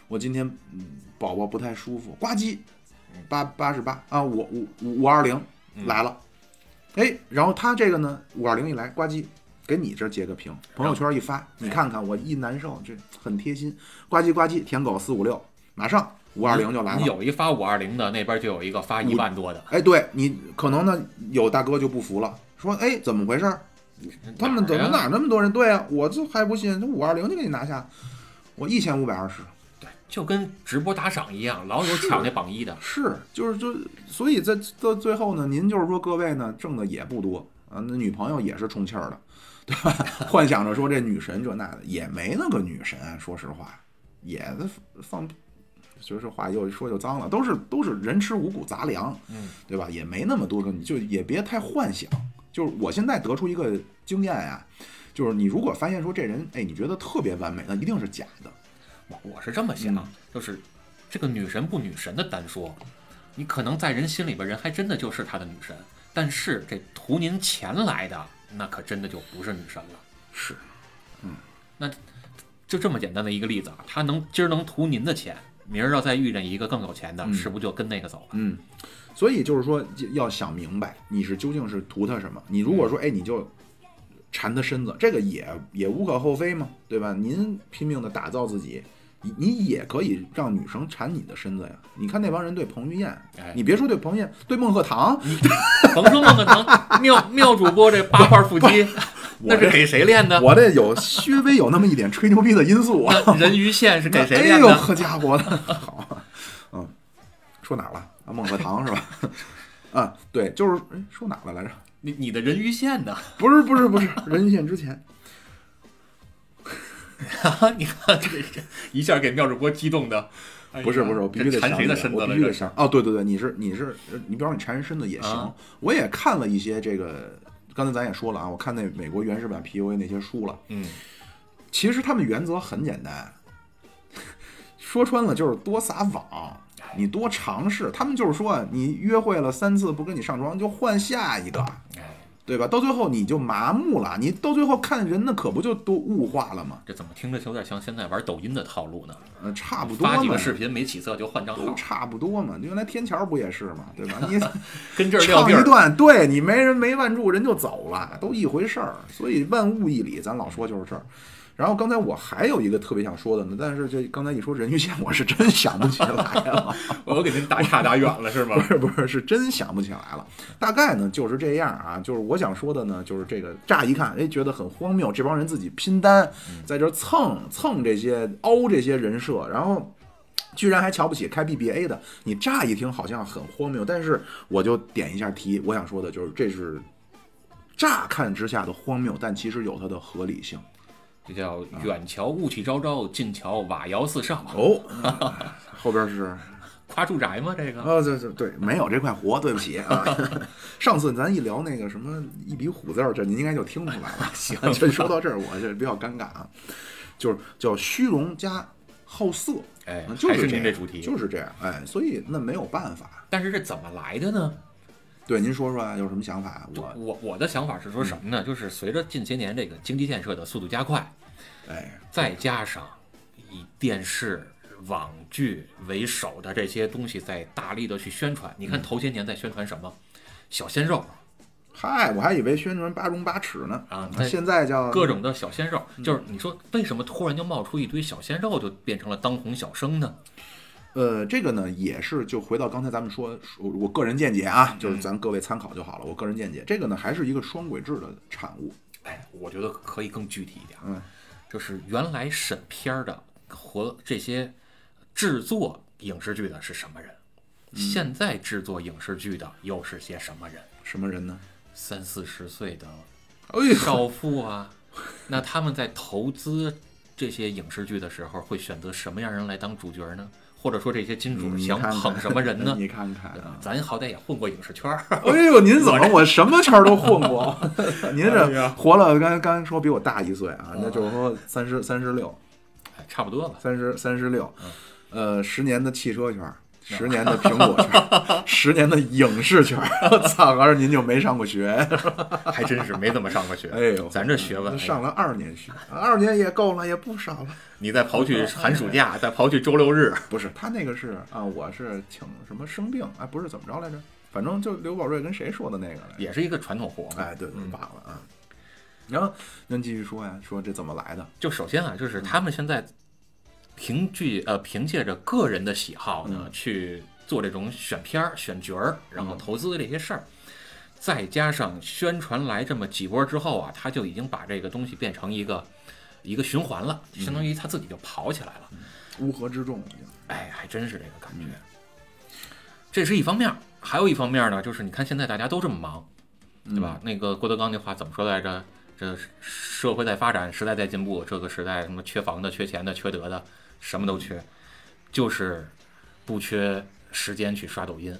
我今天嗯宝宝不太舒服，呱唧，八八十八啊，五五五五二零嗯来了，哎，然后他这个呢，五二零一来，呱唧，给你这儿截个屏，朋友圈一发，你看看我一难受，这很贴心，呱唧呱唧，舔狗四五六，马上五二零就来了你。有一发五二零的，那边就有一个发一万多的，哎，对你可能呢，有大哥就不服了，说哎怎么回事儿？他们怎么哪那么多人？对啊，我这还不信，这五二零就给你拿下，我一千五百二十。对，就跟直播打赏一样，老有抢那榜一的。是，就是就，所以在到最后呢，您就是说各位呢挣的也不多啊，那女朋友也是充气儿的，对吧？幻想着说这女神这那的，也没那个女神，说实话，也放，就是话又说就脏了，都是都是人吃五谷杂粮，嗯，对吧？也没那么多个，你就也别太幻想。就是我现在得出一个经验呀、就是你如果发现说这人，哎，你觉得特别完美，那一定是假的。我我是这么想，就是这个女神不女神的单说，你可能在人心里边，人还真的就是他的女神，但是这图您钱来的，那可真的就不是女神了。是，嗯那就这么简单的一个例子啊，他能今儿能图您的钱，明儿要再遇见一个更有钱的，嗯是不就跟那个走了？嗯，所以就是说要想明白，你是究竟是图他什么。你如果说哎，你就缠他身子，这个也也无可厚非嘛，对吧？您拼命的打造自己，你你也可以让女生缠你的身子呀。你看那帮人对彭于晏，哎你别说对彭于晏，对孟鹤堂，甭说孟鹤堂 妙妙主播这八块腹肌，那是给谁练的？我这有稍微有那么一点吹牛逼的因素啊。人鱼线是给谁练的哎呦，练的？好家伙的，好啊，嗯，说哪儿了？啊，孟鹤堂是吧？啊，对，就是哎，说哪儿了来着？你你的人鱼线呢？不是不是不是，人鱼线之前。你看这这一下给妙主播激动的，哎不是不是，我必须得缠谁的身子了？这是必须得想。哦，对对对，你是你是，你比方说你缠人身子也行。啊我也看了一些这个，刚才咱也说了啊，我看那美国原始版 PUA 那些书了。嗯，其实他们原则很简单，说穿了就是多撒网，你多尝试。他们就是说，你约会了三次不跟你上床，就换下一个。哎，对吧？到最后你就麻木了，你到最后看人那可不就都物化了吗？这怎么听着有点像现在玩抖音的套路呢？呃，差不多嘛发几个，视频没起色就换张号，差不多嘛。原来天桥不也是嘛，对吧？你 跟这儿撂一段，对你没人没腕住，人就走了，都一回事儿。所以万物一理，咱老说就是这儿。然后刚才我还有一个特别想说的呢，但是这刚才一说人鱼线，我是真想不起来了。我给您打岔打远了是吗 不？是不是，是真想不起来了。大概呢就是这样啊，就是我想说的呢，就是这个乍一看，哎，觉得很荒谬，这帮人自己拼单，在这儿蹭蹭这些凹这些人设，然后。居然还瞧不起开 BBA 的，你乍一听好像很荒谬，但是我就点一下题，我想说的就是这是乍看之下的荒谬，但其实有它的合理性。这叫远瞧雾气昭昭，近瞧瓦窑四少。哦，后边是夸住宅吗？这个哦，对对对，没有这块活，对不起啊。上次咱一聊那个什么一笔虎字儿，这您应该就听出来了。行，这说到这儿，我就比较尴尬啊，就是叫虚荣加好色，哎嗯，就还是您这主题。就是这样，哎，所以那没有办法。但是这怎么来的呢？对，您说说啊有什么想法？我我我的想法是说什么呢？就是随着近些年这个经济建设的速度加快，哎，再加上以电视、网剧为首的这些东西在大力的去宣传。你看头些年在宣传什么？小鲜肉，嗨，我还以为宣传八荣八耻呢啊在现在叫各种的小鲜肉，嗯就是你说为什么突然就冒出一堆小鲜肉，就变成了当红小生呢？呃，这个呢也是就回到刚才咱们说，我我个人见解啊，嗯就是咱各位参考就好了。我个人见解，这个呢还是一个双轨制的产物。哎，我觉得可以更具体一点，嗯，就是原来审片儿的和这些制作影视剧的是什么人，嗯现在制作影视剧的又是些什么人？什么人呢？三四十岁的少妇啊，那他们在投资这些影视剧的时候，会选择什么样人来当主角呢？或者说这些金主想捧什么人呢？你看看啊，咱好歹也混过影视圈儿，哎呦，您怎么我什么圈儿都混过？您哎这活了，刚刚说比我大一岁啊，那就是说三十三十六，哎差不多吧。三十三十六，嗯呃，十年的汽车圈儿，十年的苹果圈，十年的影视圈。我操，合着您就没上过学？还真是没怎么上过学。哎呦，咱这学问，上了二年学，二年也够了，也不少了。你再刨去寒暑假，再刨去周六日，不是他那个是啊，我是请什么生病，哎，不是怎么着来着？反正就刘宝瑞跟谁说的那个来？也是一个传统活嘛。哎，对对，嗯忘了啊。然后您继续说呀，说这怎么来的？就首先啊，就是他们现在凭据呃凭借着个人的喜好呢，嗯去做这种选片儿、选角儿，然后嗯投资的这些事儿，再加上宣传来这么几波之后啊，他就已经把这个东西变成一个一个循环了，相当于他自己就跑起来了。乌合之众，哎，还真是这个感觉。嗯这是一方面儿，还有一方面儿呢，就是你看现在大家都这么忙，对对吧？？那个郭德纲那话怎么说来着？这社会在发展，时代在进步，这个时代什么缺房的、缺钱的、缺德的，什么都缺，就是不缺时间去刷抖音。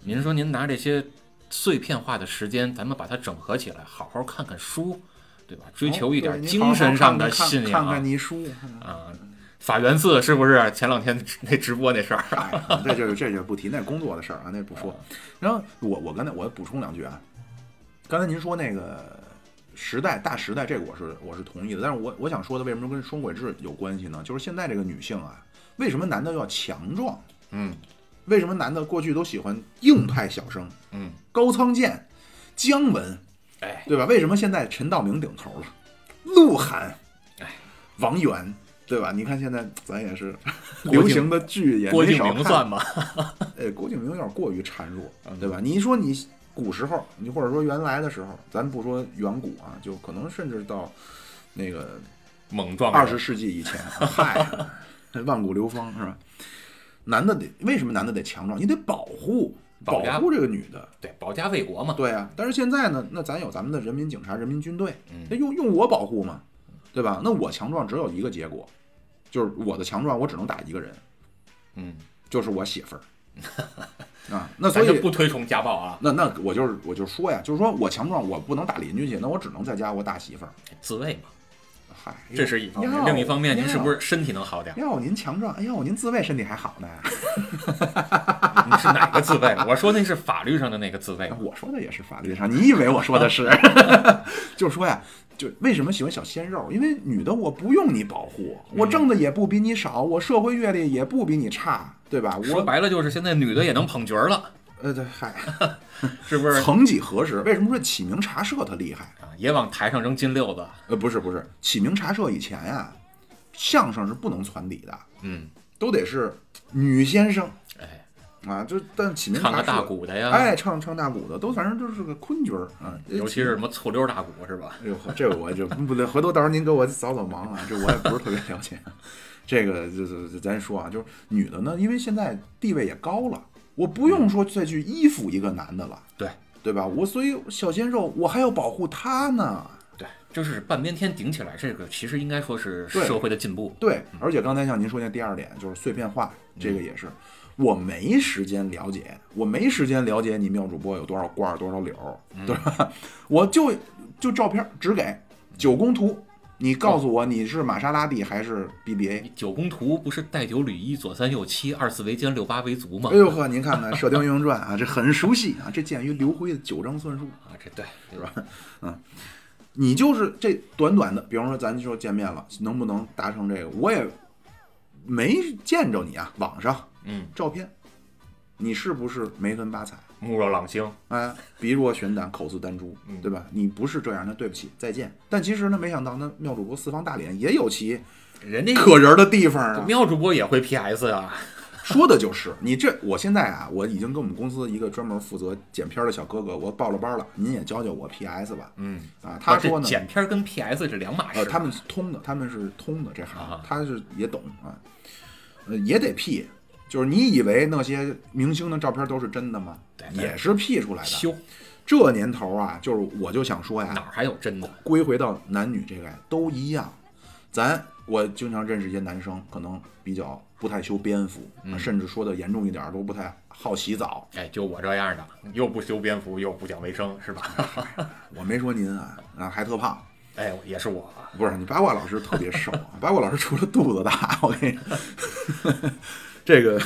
您说您拿这些碎片化的时间，咱们把它整合起来，好好看看书，对吧？追求一点精神上的信仰。哦看看你书。啊，法源寺是不是前两天那直播那事儿？哎，这就是这就不提那工作的事儿啊，那不说。然后我我刚才我补充两句啊，刚才您说那个时代大时代，这个我是我是同意的，但是我我想说的为什么跟双轨制有关系呢？就是现在这个女性啊，为什么男的要强壮？嗯为什么男的过去都喜欢硬派小生、嗯，高仓健、姜文，哎，对吧？为什么现在陈道明顶头了？鹿晗，哎，王源，对吧？你看现在咱也是流行的剧也郭敬没少看明算吗？呃，郭敬明有点过于孱弱，嗯对吧？你说你古时候，你或者说原来的时候，咱不说远古啊，就可能甚至到那个猛撞二十世纪以前，嗨，万古流芳是吧？男的得为什么男的得强壮？你得保护保保护这个女的，对保家卫国嘛。对啊。但是现在呢，那咱有咱们的人民警察、人民军队，嗯那用用我保护嘛，对吧？那我强壮只有一个结果，就是我的强壮我只能打一个人，嗯，就是我媳妇儿 啊。那所以咱就不推崇家暴啊，那那我就是我就说呀，就是说我强壮，我不能打邻居去，那我只能在家我打媳妇儿。自卫嘛，嗨，这是一方面。另一方面，您是不是身体能好点？哟，您强壮，哎呦，您自卫身体还好呢。你是哪个自卫？我说那是法律上的那个自卫。我说的也是法律上，你以为我说的是？就是说呀，就为什么喜欢小鲜肉？因为女的我不用你保护，我挣的也不比你少，我社会阅历也不比你差，对吧？说白了就是现在女的也能捧角儿了，呃，对，嗨，是不是？曾几何时，为什么说启明茶社它厉害？啊，也往台上扔金溜子。呃，不是不是，启明茶社以前呀，相声是不能传底的，嗯，都得是女先生哎，啊，就但启明唱个大鼓的呀，哎，唱唱大鼓的，都反正就是个坤角儿啊，尤其是什么醋溜大鼓是吧？哎呦，这我就不对，回头到时候您给我扫扫盲啊，这我也不是特别了解。这个就是咱说啊，就是女的呢，因为现在地位也高了，我不用说再去依附一个男的了，对对吧？我所以小鲜肉我还要保护他呢。对，就是半边天顶起来，这个其实应该说是社会的进步。对，而且刚才像您说那第二点，就是碎片化，这个也是。我没时间了解，我没时间了解你妙主播有多少罐多少柳，对吧？我就就照片只给九宫图，你告诉我你是玛莎拉蒂还是 BBA？九宫图不是带九履一，左三右七，二四为肩，六八为足吗？哎呦呵，您看看《射雕英雄传》啊，这很熟悉啊，这鉴于刘辉的九章算术。啊，这对是吧？嗯，你就是这短短的，比方说咱就说见面了，能不能达成这个？我也没见着你啊，网上嗯，照片，你是不是眉分八彩？目若朗星。哎，鼻若悬胆，口似丹珠，嗯对吧？你不是这样，那对不起，再见。但其实呢，没想到那妙主播四方大脸也有其人家可人的地方啊。妙主播也会 PS 啊，说的就是你这，我现在啊，我已经跟我们公司一个专门负责剪片儿的小哥哥，我报了班了，您也教教我 PS 吧。嗯，啊，他说呢，剪片跟 PS 是两码事。呃，他们是通的，他们是通的这行啊，他是也懂啊，呃，也得 P，就是你以为那些明星的照片都是真的吗？对也是 P 出来的。修这年头啊，就是我就想说呀，哪儿还有真的？归回到男女这个都一样，咱我经常认识一些男生，可能比较不太修边幅，嗯甚至说的严重一点儿都不太好洗澡。哎，就我这样的，又不修边幅，又不讲卫生，是吧？我没说您啊，啊还特胖。哎，也是我。不是你八卦老师特别瘦，啊八卦老师除了肚子大，我跟你说，这个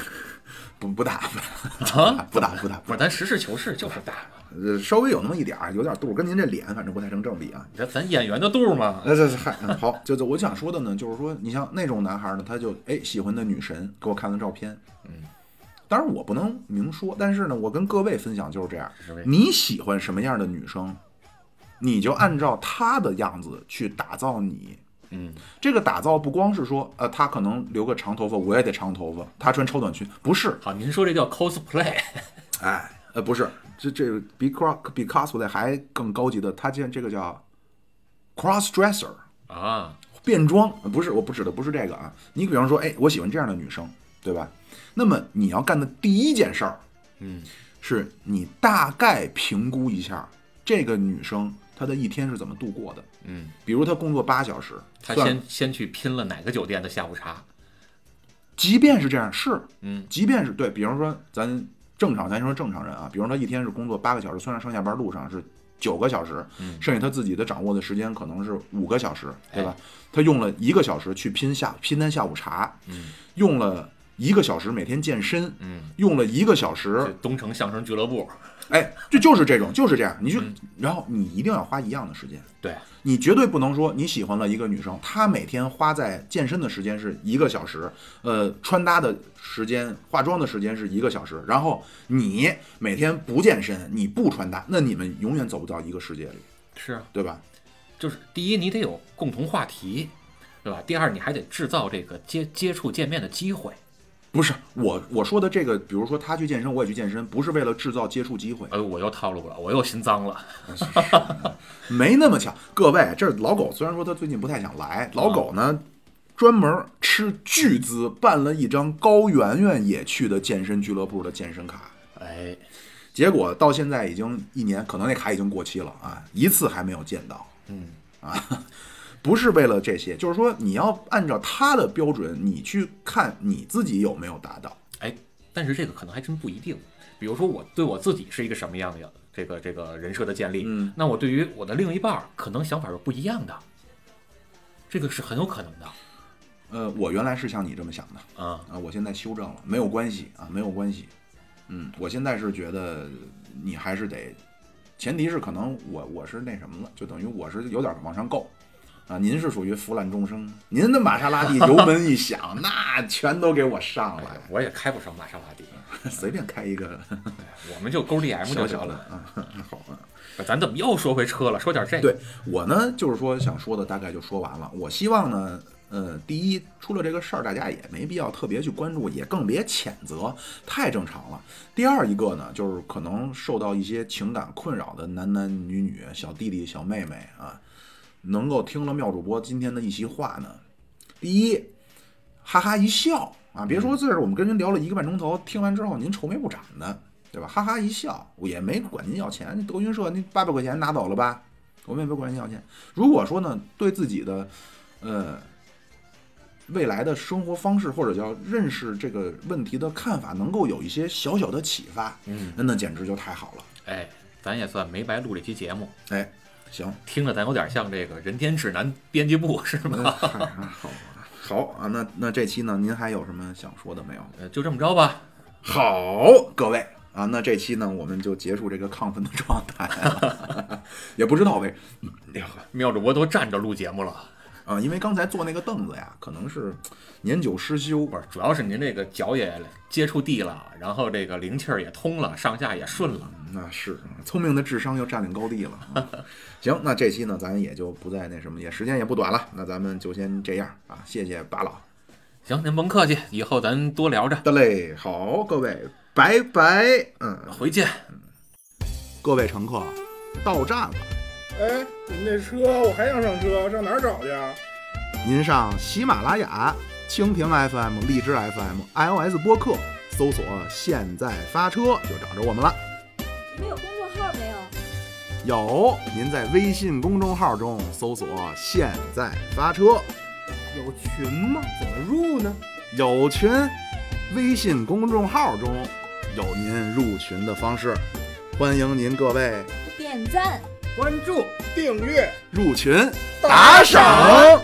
不不大不大啊，不打不打，不是，咱实事求是就是大嘛。呃稍微有那么一点儿，有点肚，跟您这脸反正不太成正比啊。你这咱演员的肚嘛，呃，这这嗨，嗯好，就就我想说的呢，就是说，你像那种男孩呢，他就哎喜欢的女神，给我看了照片，嗯，当然我不能明说，但是呢，我跟各位分享就是这样你喜欢什么样的女生，你就按照她的样子去打造你。嗯，这个打造不光是说，呃，他可能留个长头发，我也得长头发；他穿超短裙，不是，好，您说这叫 cosplay，哎，呃，不是，这这个比 cos 比 cosplay 还更高级的，他这这个叫 cross dresser，啊，变装，呃不是，我不指的不是这个啊。你比方说，哎，我喜欢这样的女生，对吧？那么你要干的第一件事儿，嗯，是你大概评估一下这个女生她的一天是怎么度过的。嗯，比如他工作八小时，他先先去拼了哪个酒店的下午茶，即便是这样，是，嗯，即便是对，比方说咱正常，咱说正常人啊，比如说他一天是工作八个小时，虽然上下班路上是九个小时，嗯。剩下他自己的掌握的时间可能是五个小时，对吧？他用了一个小时去拼下拼单下午茶，嗯。用了一个小时每天健身，嗯，用了一个小时，东城相声俱乐部，哎，这就是这种，就是这样，你就嗯然后你一定要花一样的时间。对，你绝对不能说你喜欢了一个女生，她每天花在健身的时间是一个小时，呃，穿搭的时间、化妆的时间是一个小时，然后你每天不健身，你不穿搭，那你们永远走不到一个世界里，是啊，对吧？就是第一你得有共同话题，对吧？第二你还得制造这个接接触见面的机会，不是我我说的这个，比如说他去健身，我也去健身，不是为了制造接触机会，哎，我又套路了，我又心脏了，没那么巧。各位，这老狗虽然说他最近不太想来，老狗呢专门吃巨资办了一张高圆圆也去的健身俱乐部的健身卡。哎，结果到现在已经一年，可能那卡已经过期了啊，一次还没有见到。嗯，啊，不是为了这些，就是说你要按照他的标准，你去看你自己有没有达到。哎，但是这个可能还真不一定。比如说我对我自己是一个什么样的这个这个人设的建立，嗯，那我对于我的另一半可能想法是不一样的，这个是很有可能的呃，我原来是像你这么想的啊。啊，我现在修正了，没有关系啊，没有关系。嗯，我现在是觉得你还是得，前提是可能我我是那什么了，就等于我是有点往上够。啊，您是属于腐烂众生，您的玛莎拉蒂油门一响，那全都给我上来，我也开不上玛莎拉蒂，随便开一个我们就勾小的就行了。啊，好啊。咱怎么又说回车了？说点这个。对我呢，就是说想说的大概就说完了。我希望呢，呃，第一，出了这个事儿，大家也没必要特别去关注，也更别谴责，太正常了。第二一个呢，就是可能受到一些情感困扰的男男女女、小弟弟、小妹妹啊，能够听了妙主播今天的一席话呢，第一，哈哈一笑啊，别说这是我们跟您聊了一个半钟头，听完之后您愁眉不展的，对吧？哈哈一笑，我也没管您要钱，德云社那八百块钱拿走了吧，我们也没管您要钱。如果说呢，对自己的呃未来的生活方式或者叫认识这个问题的看法，能够有一些小小的启发，嗯，那那简直就太好了。哎，咱也算没白录这期节目，哎，行，听着咱有点像这个人间指南编辑部是嗯吗？好啊好啊，那那这期呢，您还有什么想说的没有？呃，就这么着吧。好，各位啊，那这期呢，我们就结束这个亢奋的状态了，也不知道为，哎呀妙主播都站着录节目了，啊，因为刚才坐那个凳子呀，可能是年久失修，不是，主要是您这个脚也接触地了，然后这个灵气儿也通了，上下也顺了。那是聪明的智商又占领高地了。啊行，那这期呢，咱也就不再那什么，也时间也不短了，那咱们就先这样啊，谢谢巴老。行，您甭客气，以后咱多聊着，得嘞，好，各位，拜拜。嗯，回见。各位乘客，到站了，哎，你们这车我还想上车，上哪儿找去啊？您上喜马拉雅、蜻蜓 FM、荔枝 FM、iOS 播客搜索“现在发车”就找着我们了。你们有公众号没有？有，您在微信公众号中搜索“现在发车有群吗？怎么入呢？”，有群，微信公众号中有您入群的方式，欢迎您各位点赞。关注、订阅。入群打赏。